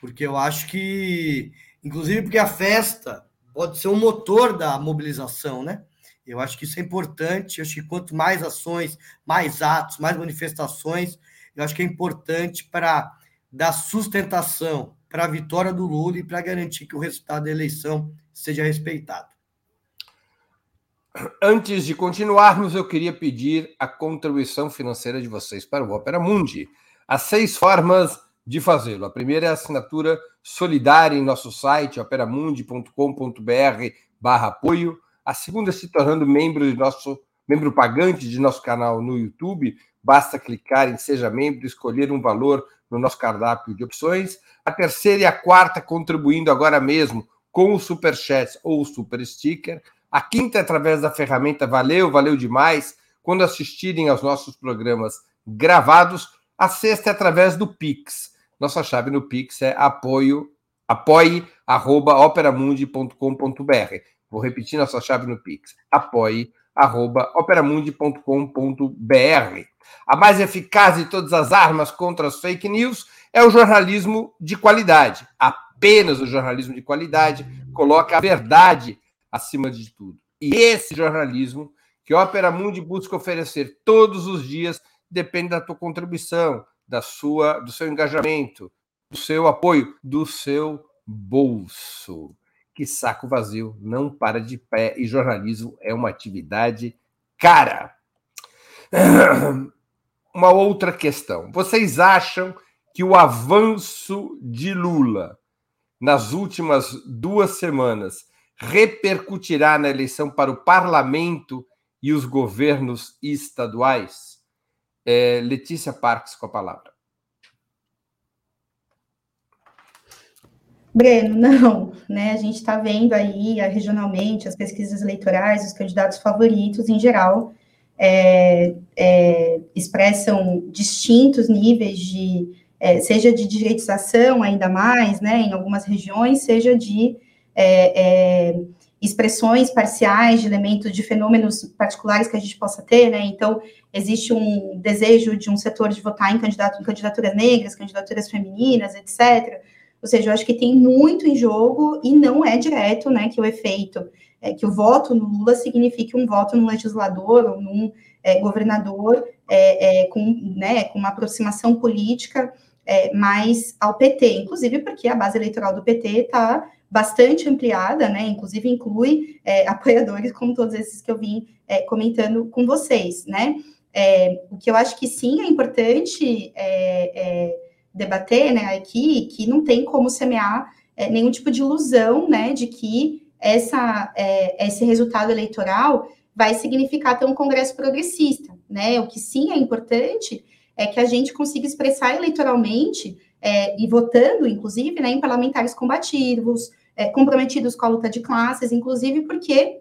Porque eu acho que, inclusive, porque a festa pode ser um motor da mobilização, né? Eu acho que isso é importante. Eu acho que quanto mais ações, mais atos, mais manifestações, eu acho que é importante para dar sustentação para a vitória do Lula e para garantir que o resultado da eleição seja respeitado. Antes de continuarmos, eu queria pedir a contribuição financeira de vocês para o Opera Mundi. Há seis formas de fazê-lo. A primeira é a assinatura solidária em nosso site, operamundi.com.br barra apoio. A segunda se tornando membro de nosso membro pagante de nosso canal no YouTube. Basta clicar em Seja Membro escolher um valor no nosso cardápio de opções. A terceira e a quarta, contribuindo agora mesmo com o Super Chat ou o Super Sticker. A quinta, através da ferramenta Valeu, valeu demais, quando assistirem aos nossos programas gravados. A sexta é através do Pix. Nossa chave no Pix é apoio, apoie.operamundi.com.br. Vou repetir nossa chave no Pix. apoie.operamundi.com.br. A mais eficaz de todas as armas contra as fake news é o jornalismo de qualidade. Apenas o jornalismo de qualidade coloca a verdade acima de tudo. E esse jornalismo que a Opera Mundi busca oferecer todos os dias depende da tua contribuição, da sua, do seu engajamento, do seu apoio, do seu bolso. Que saco vazio não para de pé e jornalismo é uma atividade cara. uma outra questão. Vocês acham que o avanço de Lula nas últimas duas semanas repercutirá na eleição para o parlamento e os governos estaduais? É, Letícia Parques com a palavra. Breno, não, né? A gente está vendo aí regionalmente as pesquisas eleitorais, os candidatos favoritos em geral é, é, expressam distintos níveis de, é, seja de direitização ainda mais, né, em algumas regiões, seja de expressões parciais de elementos de fenômenos particulares que a gente possa ter, né, então existe um desejo de um setor de votar em, candidato, em candidaturas negras, candidaturas femininas, etc., ou seja, eu acho que tem muito em jogo e não é direto, né, que o efeito é, que o voto no Lula signifique um voto no legislador ou num é, governador é, é com, né, com uma aproximação política é, mais ao PT, inclusive porque a base eleitoral do PT está bastante ampliada, né? Inclusive inclui é, apoiadores como todos esses que eu vim comentando com vocês, né? o que eu acho que sim é importante debater, né, aqui, que não tem como semear nenhum tipo de ilusão, né, de que essa, é, esse resultado eleitoral vai significar ter um Congresso progressista, né? O que sim é importante é que a gente consiga expressar eleitoralmente é, e votando, inclusive, né, em parlamentares combativos, é, comprometidos com a luta de classes, inclusive porque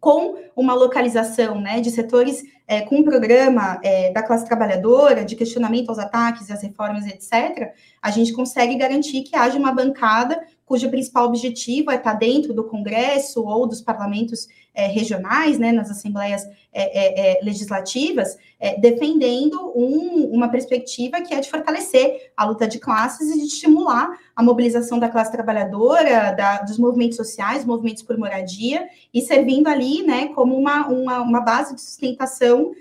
com uma localização né, de setores é, com um programa é, da classe trabalhadora, de questionamento aos ataques e às reformas, etc., a gente consegue garantir que haja uma bancada cujo principal objetivo é estar dentro do Congresso ou dos parlamentos é, regionais, né, nas assembleias é, é, é legislativas, é, defendendo um, uma perspectiva que é de fortalecer a luta de classes e de estimular a mobilização da classe trabalhadora, da, dos movimentos sociais, movimentos por moradia, e servindo ali né, como uma, uma, uma base de sustentação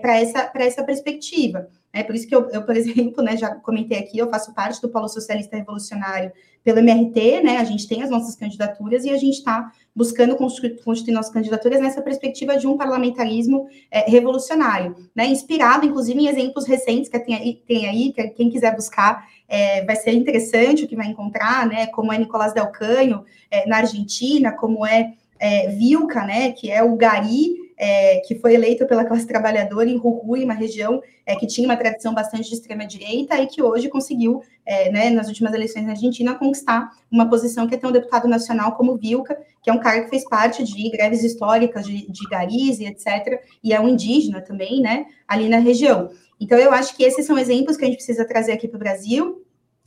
para essa, essa perspectiva. É por isso que eu, eu, por exemplo, né, já comentei aqui, eu faço parte do Polo Socialista Revolucionário pelo MRT, né? A gente tem as nossas candidaturas e a gente está buscando constituir, nossas candidaturas nessa perspectiva de um parlamentarismo é, revolucionário, né? Inspirado, inclusive, em exemplos recentes que tem aí, tem aí que quem quiser buscar é, vai ser interessante o que vai encontrar, né? Como é Nicolás Del Canho é, na Argentina, como é é, Vilca, né, que é o Gari, é, que foi eleito pela classe trabalhadora em Jujuy, uma região é, que tinha uma tradição bastante de extrema-direita e que hoje conseguiu, é, né, nas últimas eleições na Argentina, conquistar uma posição que é ter um deputado nacional como Vilca, que é um cara que fez parte de greves históricas de, de garis e etc., e é um indígena também, né, ali na região. Então, eu acho que esses são exemplos que a gente precisa trazer aqui para o Brasil,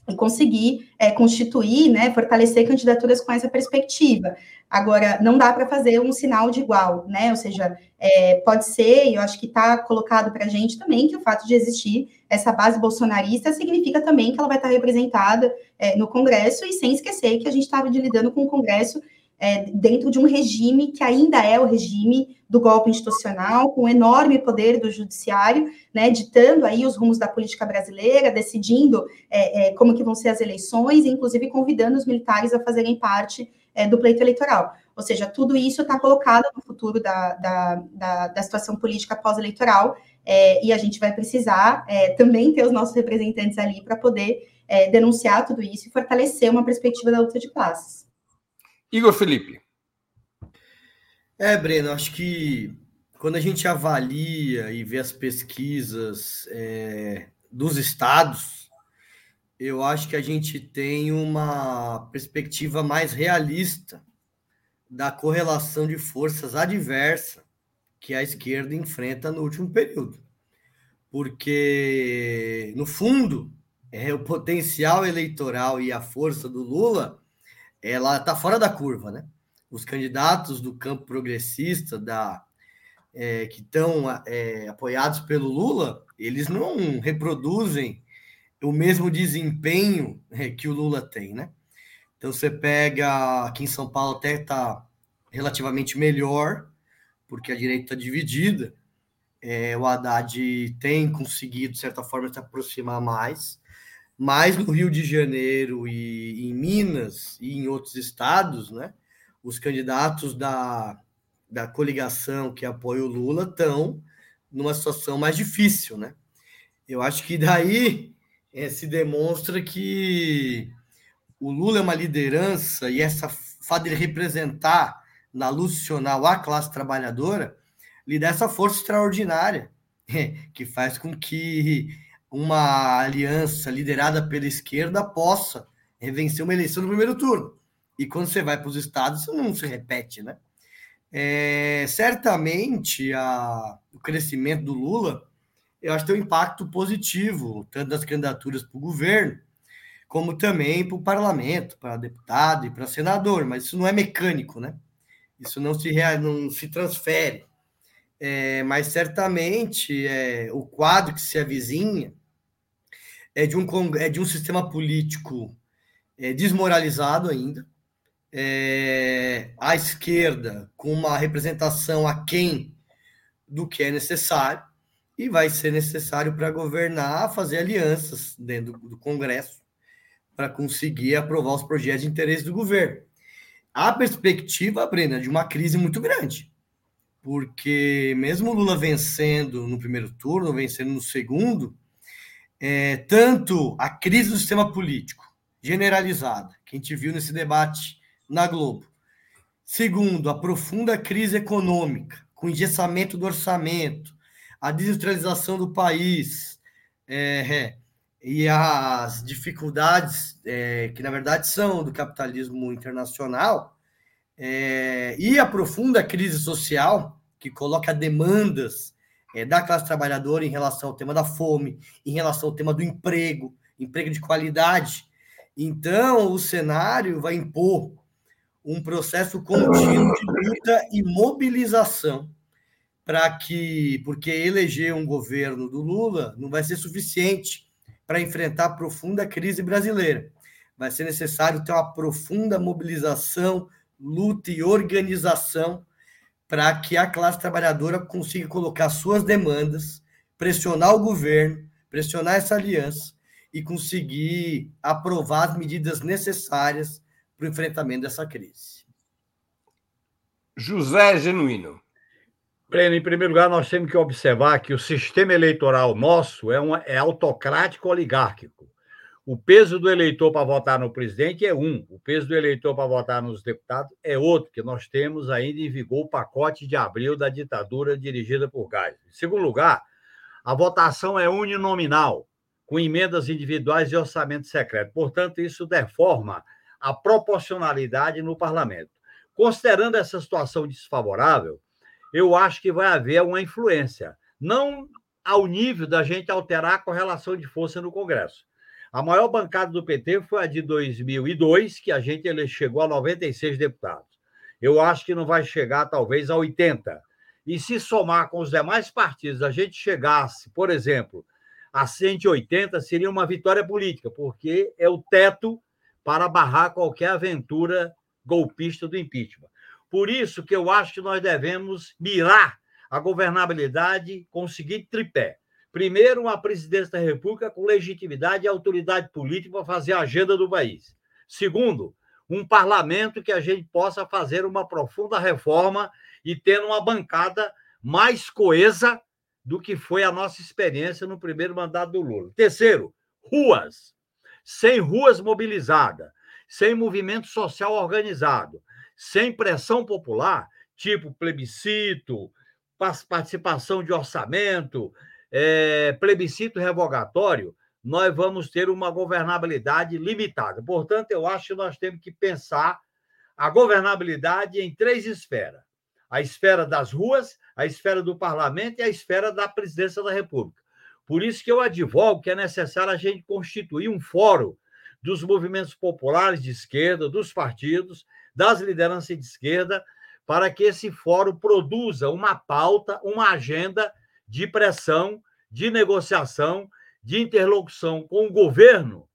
e conseguir é, constituir, né, fortalecer candidaturas com essa perspectiva. Agora, não dá para fazer um sinal de igual, né? Ou seja, é, pode ser, e eu acho que está colocado para a gente também, que o fato de existir essa base bolsonarista significa também que ela vai estar representada é, no Congresso, e sem esquecer que a gente estava lidando com o Congresso é, dentro de um regime que ainda é o regime do golpe institucional, com enorme poder do judiciário, né, ditando aí os rumos da política brasileira, decidindo é, é, como que vão ser as eleições, inclusive convidando os militares a fazerem parte é, do pleito eleitoral. Ou seja, tudo isso está colocado no futuro da, da, da, da situação política pós-eleitoral, é, e a gente vai precisar é, também ter os nossos representantes ali para poder denunciar tudo isso e fortalecer uma perspectiva da luta de classes. Igor Felipe. É, Breno, acho que quando a gente avalia e vê as pesquisas é, dos estados, eu acho que a gente tem uma perspectiva mais realista da correlação de forças adversa que a esquerda enfrenta no último período. Porque, no fundo, é, o potencial eleitoral e a força do Lula ela está fora da curva, né? Os candidatos do campo progressista, da, é, que estão é, apoiados pelo Lula, eles não reproduzem o mesmo desempenho é, que o Lula tem, né? Então você pega aqui em São Paulo até está relativamente melhor, porque a direita está dividida. É, o Haddad tem conseguido, de certa forma, se aproximar mais mas no Rio de Janeiro e em Minas e em outros estados, né, os candidatos da, da coligação que apoia o Lula estão numa situação mais difícil, né? Eu acho que daí é, se demonstra que o Lula é uma liderança e essa fato de representar na luz nacional a classe trabalhadora lhe dá essa força extraordinária que faz com que uma aliança liderada pela esquerda possa vencer uma eleição no primeiro turno. E quando você vai para os estados, isso não se repete, né? É, certamente a, o crescimento do Lula, eu acho que tem um impacto positivo, tanto das candidaturas para o governo, como também para o parlamento, para deputado e para senador, mas isso não é mecânico, né? Isso não se, não se transfere. É, mas certamente é, o quadro que se avizinha é de um, é de um sistema político é, desmoralizado ainda, é, à esquerda com uma representação aquém do que é necessário, e vai ser necessário para governar fazer alianças dentro do, Congresso para conseguir aprovar os projetos de interesse do governo. A perspectiva, Brena, de uma crise muito grande, porque mesmo Lula vencendo no primeiro turno, vencendo no segundo, é, tanto a crise do sistema político generalizada, que a gente viu nesse debate na Globo. Segundo, a profunda crise econômica, com engessamento do orçamento, a desindustrialização do país é, e as dificuldades é, que, na verdade, são do capitalismo internacional, é, e a profunda crise social, que coloca demandas é, da classe trabalhadora em relação ao tema da fome, em relação ao tema do emprego, emprego de qualidade. Então, o cenário vai impor um processo contínuo de luta e mobilização para que, porque eleger um governo do Lula não vai ser suficiente para enfrentar a profunda crise brasileira. Vai ser necessário ter uma profunda mobilização, luta e organização para que a classe trabalhadora consiga colocar suas demandas, pressionar o governo, pressionar essa aliança e conseguir aprovar as medidas necessárias para o enfrentamento dessa crise. José Genuíno. Breno, em primeiro lugar, nós temos que observar que o sistema eleitoral nosso é, uma, é autocrático oligárquico. O peso do eleitor para votar no presidente é um, o peso do eleitor para votar nos deputados é outro, que nós temos ainda em vigor o pacote de abril da ditadura dirigida por Gás. Em segundo lugar, a votação é uninominal, com emendas individuais e orçamento secreto. Portanto, isso deforma a proporcionalidade no parlamento. Considerando essa situação desfavorável, eu acho que vai haver uma influência, não ao nível da gente alterar a correlação de força no Congresso. A maior bancada do PT foi a de 2002, que a gente ele chegou a 96 deputados. Eu acho que não vai chegar, talvez, a 80. E se somar com os demais partidos, a gente chegasse, por exemplo, a 180, seria uma vitória política, porque é o teto para barrar qualquer aventura golpista do impeachment. Por isso que eu acho que nós devemos mirar a governabilidade com o seguinte tripé. Primeiro, uma presidência da República com legitimidade e autoridade política para fazer a agenda do país. Segundo, um parlamento que a gente possa fazer uma profunda reforma e tendo uma bancada mais coesa do que foi a nossa experiência no primeiro mandato do Lula. Terceiro, ruas. Sem ruas mobilizadas, sem movimento social organizado, sem pressão popular, tipo plebiscito, participação de orçamento, é, plebiscito revogatório, nós vamos ter uma governabilidade limitada. Portanto, eu acho que nós temos que pensar a governabilidade em três esferas: a esfera das ruas, a esfera do parlamento e a esfera da presidência da República. Por isso que eu advogo que é necessário a gente constituir um fórum dos movimentos populares de esquerda, dos partidos, das lideranças de esquerda, para que esse fórum produza uma pauta, uma agenda de pressão, de negociação, de interlocução com o governo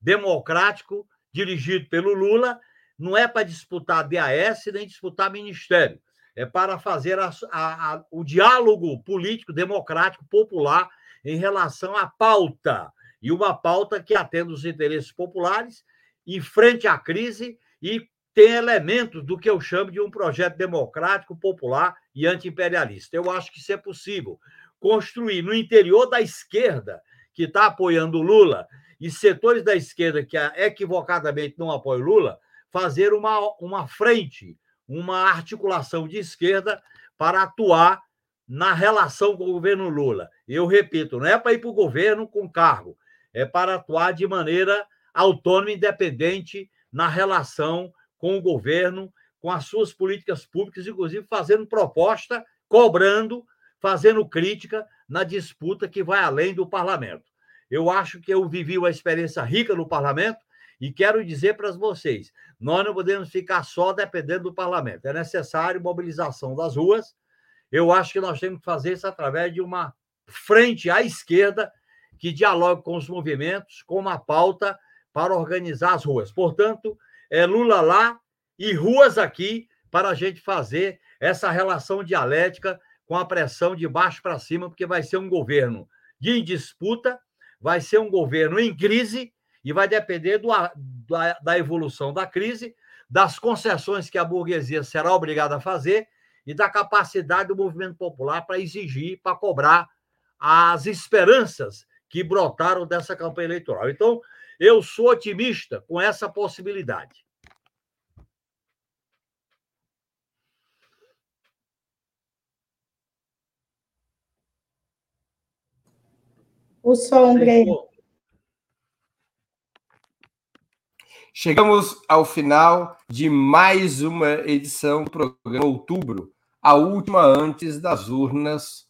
democrático dirigido pelo Lula, não é para disputar DAS nem disputar ministério, é para fazer a, a, a, o diálogo político, democrático, popular em relação à pauta, e uma pauta que atenda os interesses populares, enfrente a crise e tem elementos do que eu chamo de um projeto democrático, popular e antiimperialista. Eu acho que isso é possível. Construir no interior da esquerda, que está apoiando o Lula, e setores da esquerda que equivocadamente não apoiam o Lula, fazer uma, uma frente, uma articulação de esquerda para atuar na relação com o governo Lula. Eu repito, não é para ir para o governo com cargo, é para atuar de maneira autônoma e independente na relação com o governo, com as suas políticas públicas, inclusive fazendo proposta, cobrando, fazendo crítica na disputa que vai além do parlamento. Eu acho que eu vivi uma experiência rica no parlamento e quero dizer para vocês: nós não podemos ficar só dependendo do parlamento. É necessário mobilização das ruas. Eu acho que nós temos que fazer isso através de uma frente à esquerda que dialogue com os movimentos, com uma pauta para organizar as ruas. Portanto, é Lula lá e ruas aqui para a gente fazer essa relação dialética com a pressão de baixo para cima, porque vai ser um governo de disputa, vai ser um governo em crise e vai depender do, da, da evolução da crise, das concessões que a burguesia será obrigada a fazer e da capacidade do movimento popular para exigir, para cobrar as esperanças que brotaram dessa campanha eleitoral. Então, eu sou otimista com essa possibilidade. O som. Chegamos ao final de mais uma edição do programa Outubro, a última antes das urnas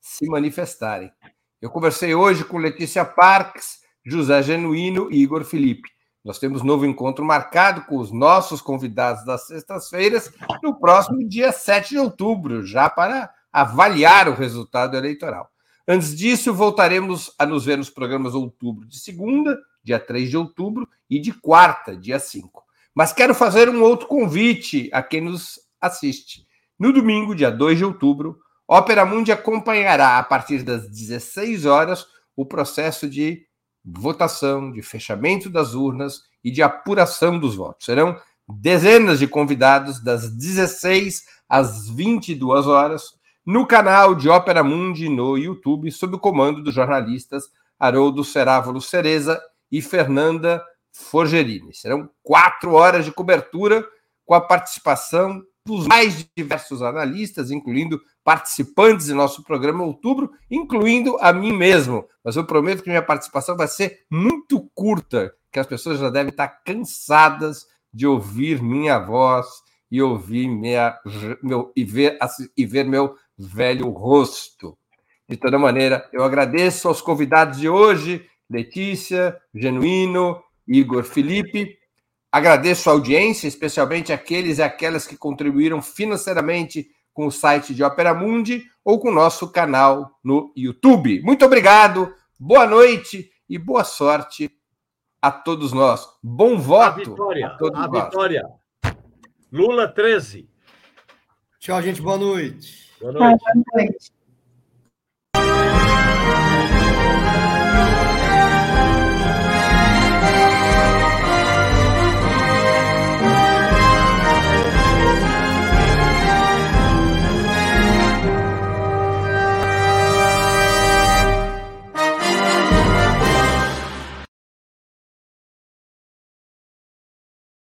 se manifestarem. Eu conversei hoje com Letícia Parques, José Genuíno e Igor Felipe. Nós temos novo encontro marcado com os nossos convidados das sextas-feiras no próximo dia 7 de outubro, já para avaliar o resultado eleitoral. Antes disso, voltaremos a nos ver nos programas outubro de segunda, dia 3 de outubro, e de quarta, dia 5. Mas quero fazer um outro convite a quem nos assiste. No domingo, dia 2 de outubro, Ópera Mundi acompanhará a partir das 16 horas o processo de votação, de fechamento das urnas e de apuração dos votos. Serão dezenas de convidados das 16 às 22 horas no canal de Ópera Mundi no YouTube, sob o comando dos jornalistas Haroldo Cerávulo Cereza e Fernanda Forgerini. Serão quatro horas de cobertura com a participação dos mais diversos analistas, incluindo participantes do nosso programa outubro, incluindo a mim mesmo. Mas eu prometo que minha participação vai ser muito curta, que as pessoas já devem estar cansadas de ouvir minha voz e ouvir minha, meu, e, ver, e ver meu velho rosto. De toda maneira, eu agradeço aos convidados de hoje, Letícia, Genuíno, Igor Felipe. Agradeço a audiência, especialmente aqueles e aquelas que contribuíram financeiramente com o site de Opera Mundi ou com o nosso canal no YouTube. Muito obrigado, boa noite e boa sorte a todos nós. Bom voto. A vitória. A, todos a nós. vitória. Lula 13. Tchau, gente. Boa noite. Boa noite. Boa noite.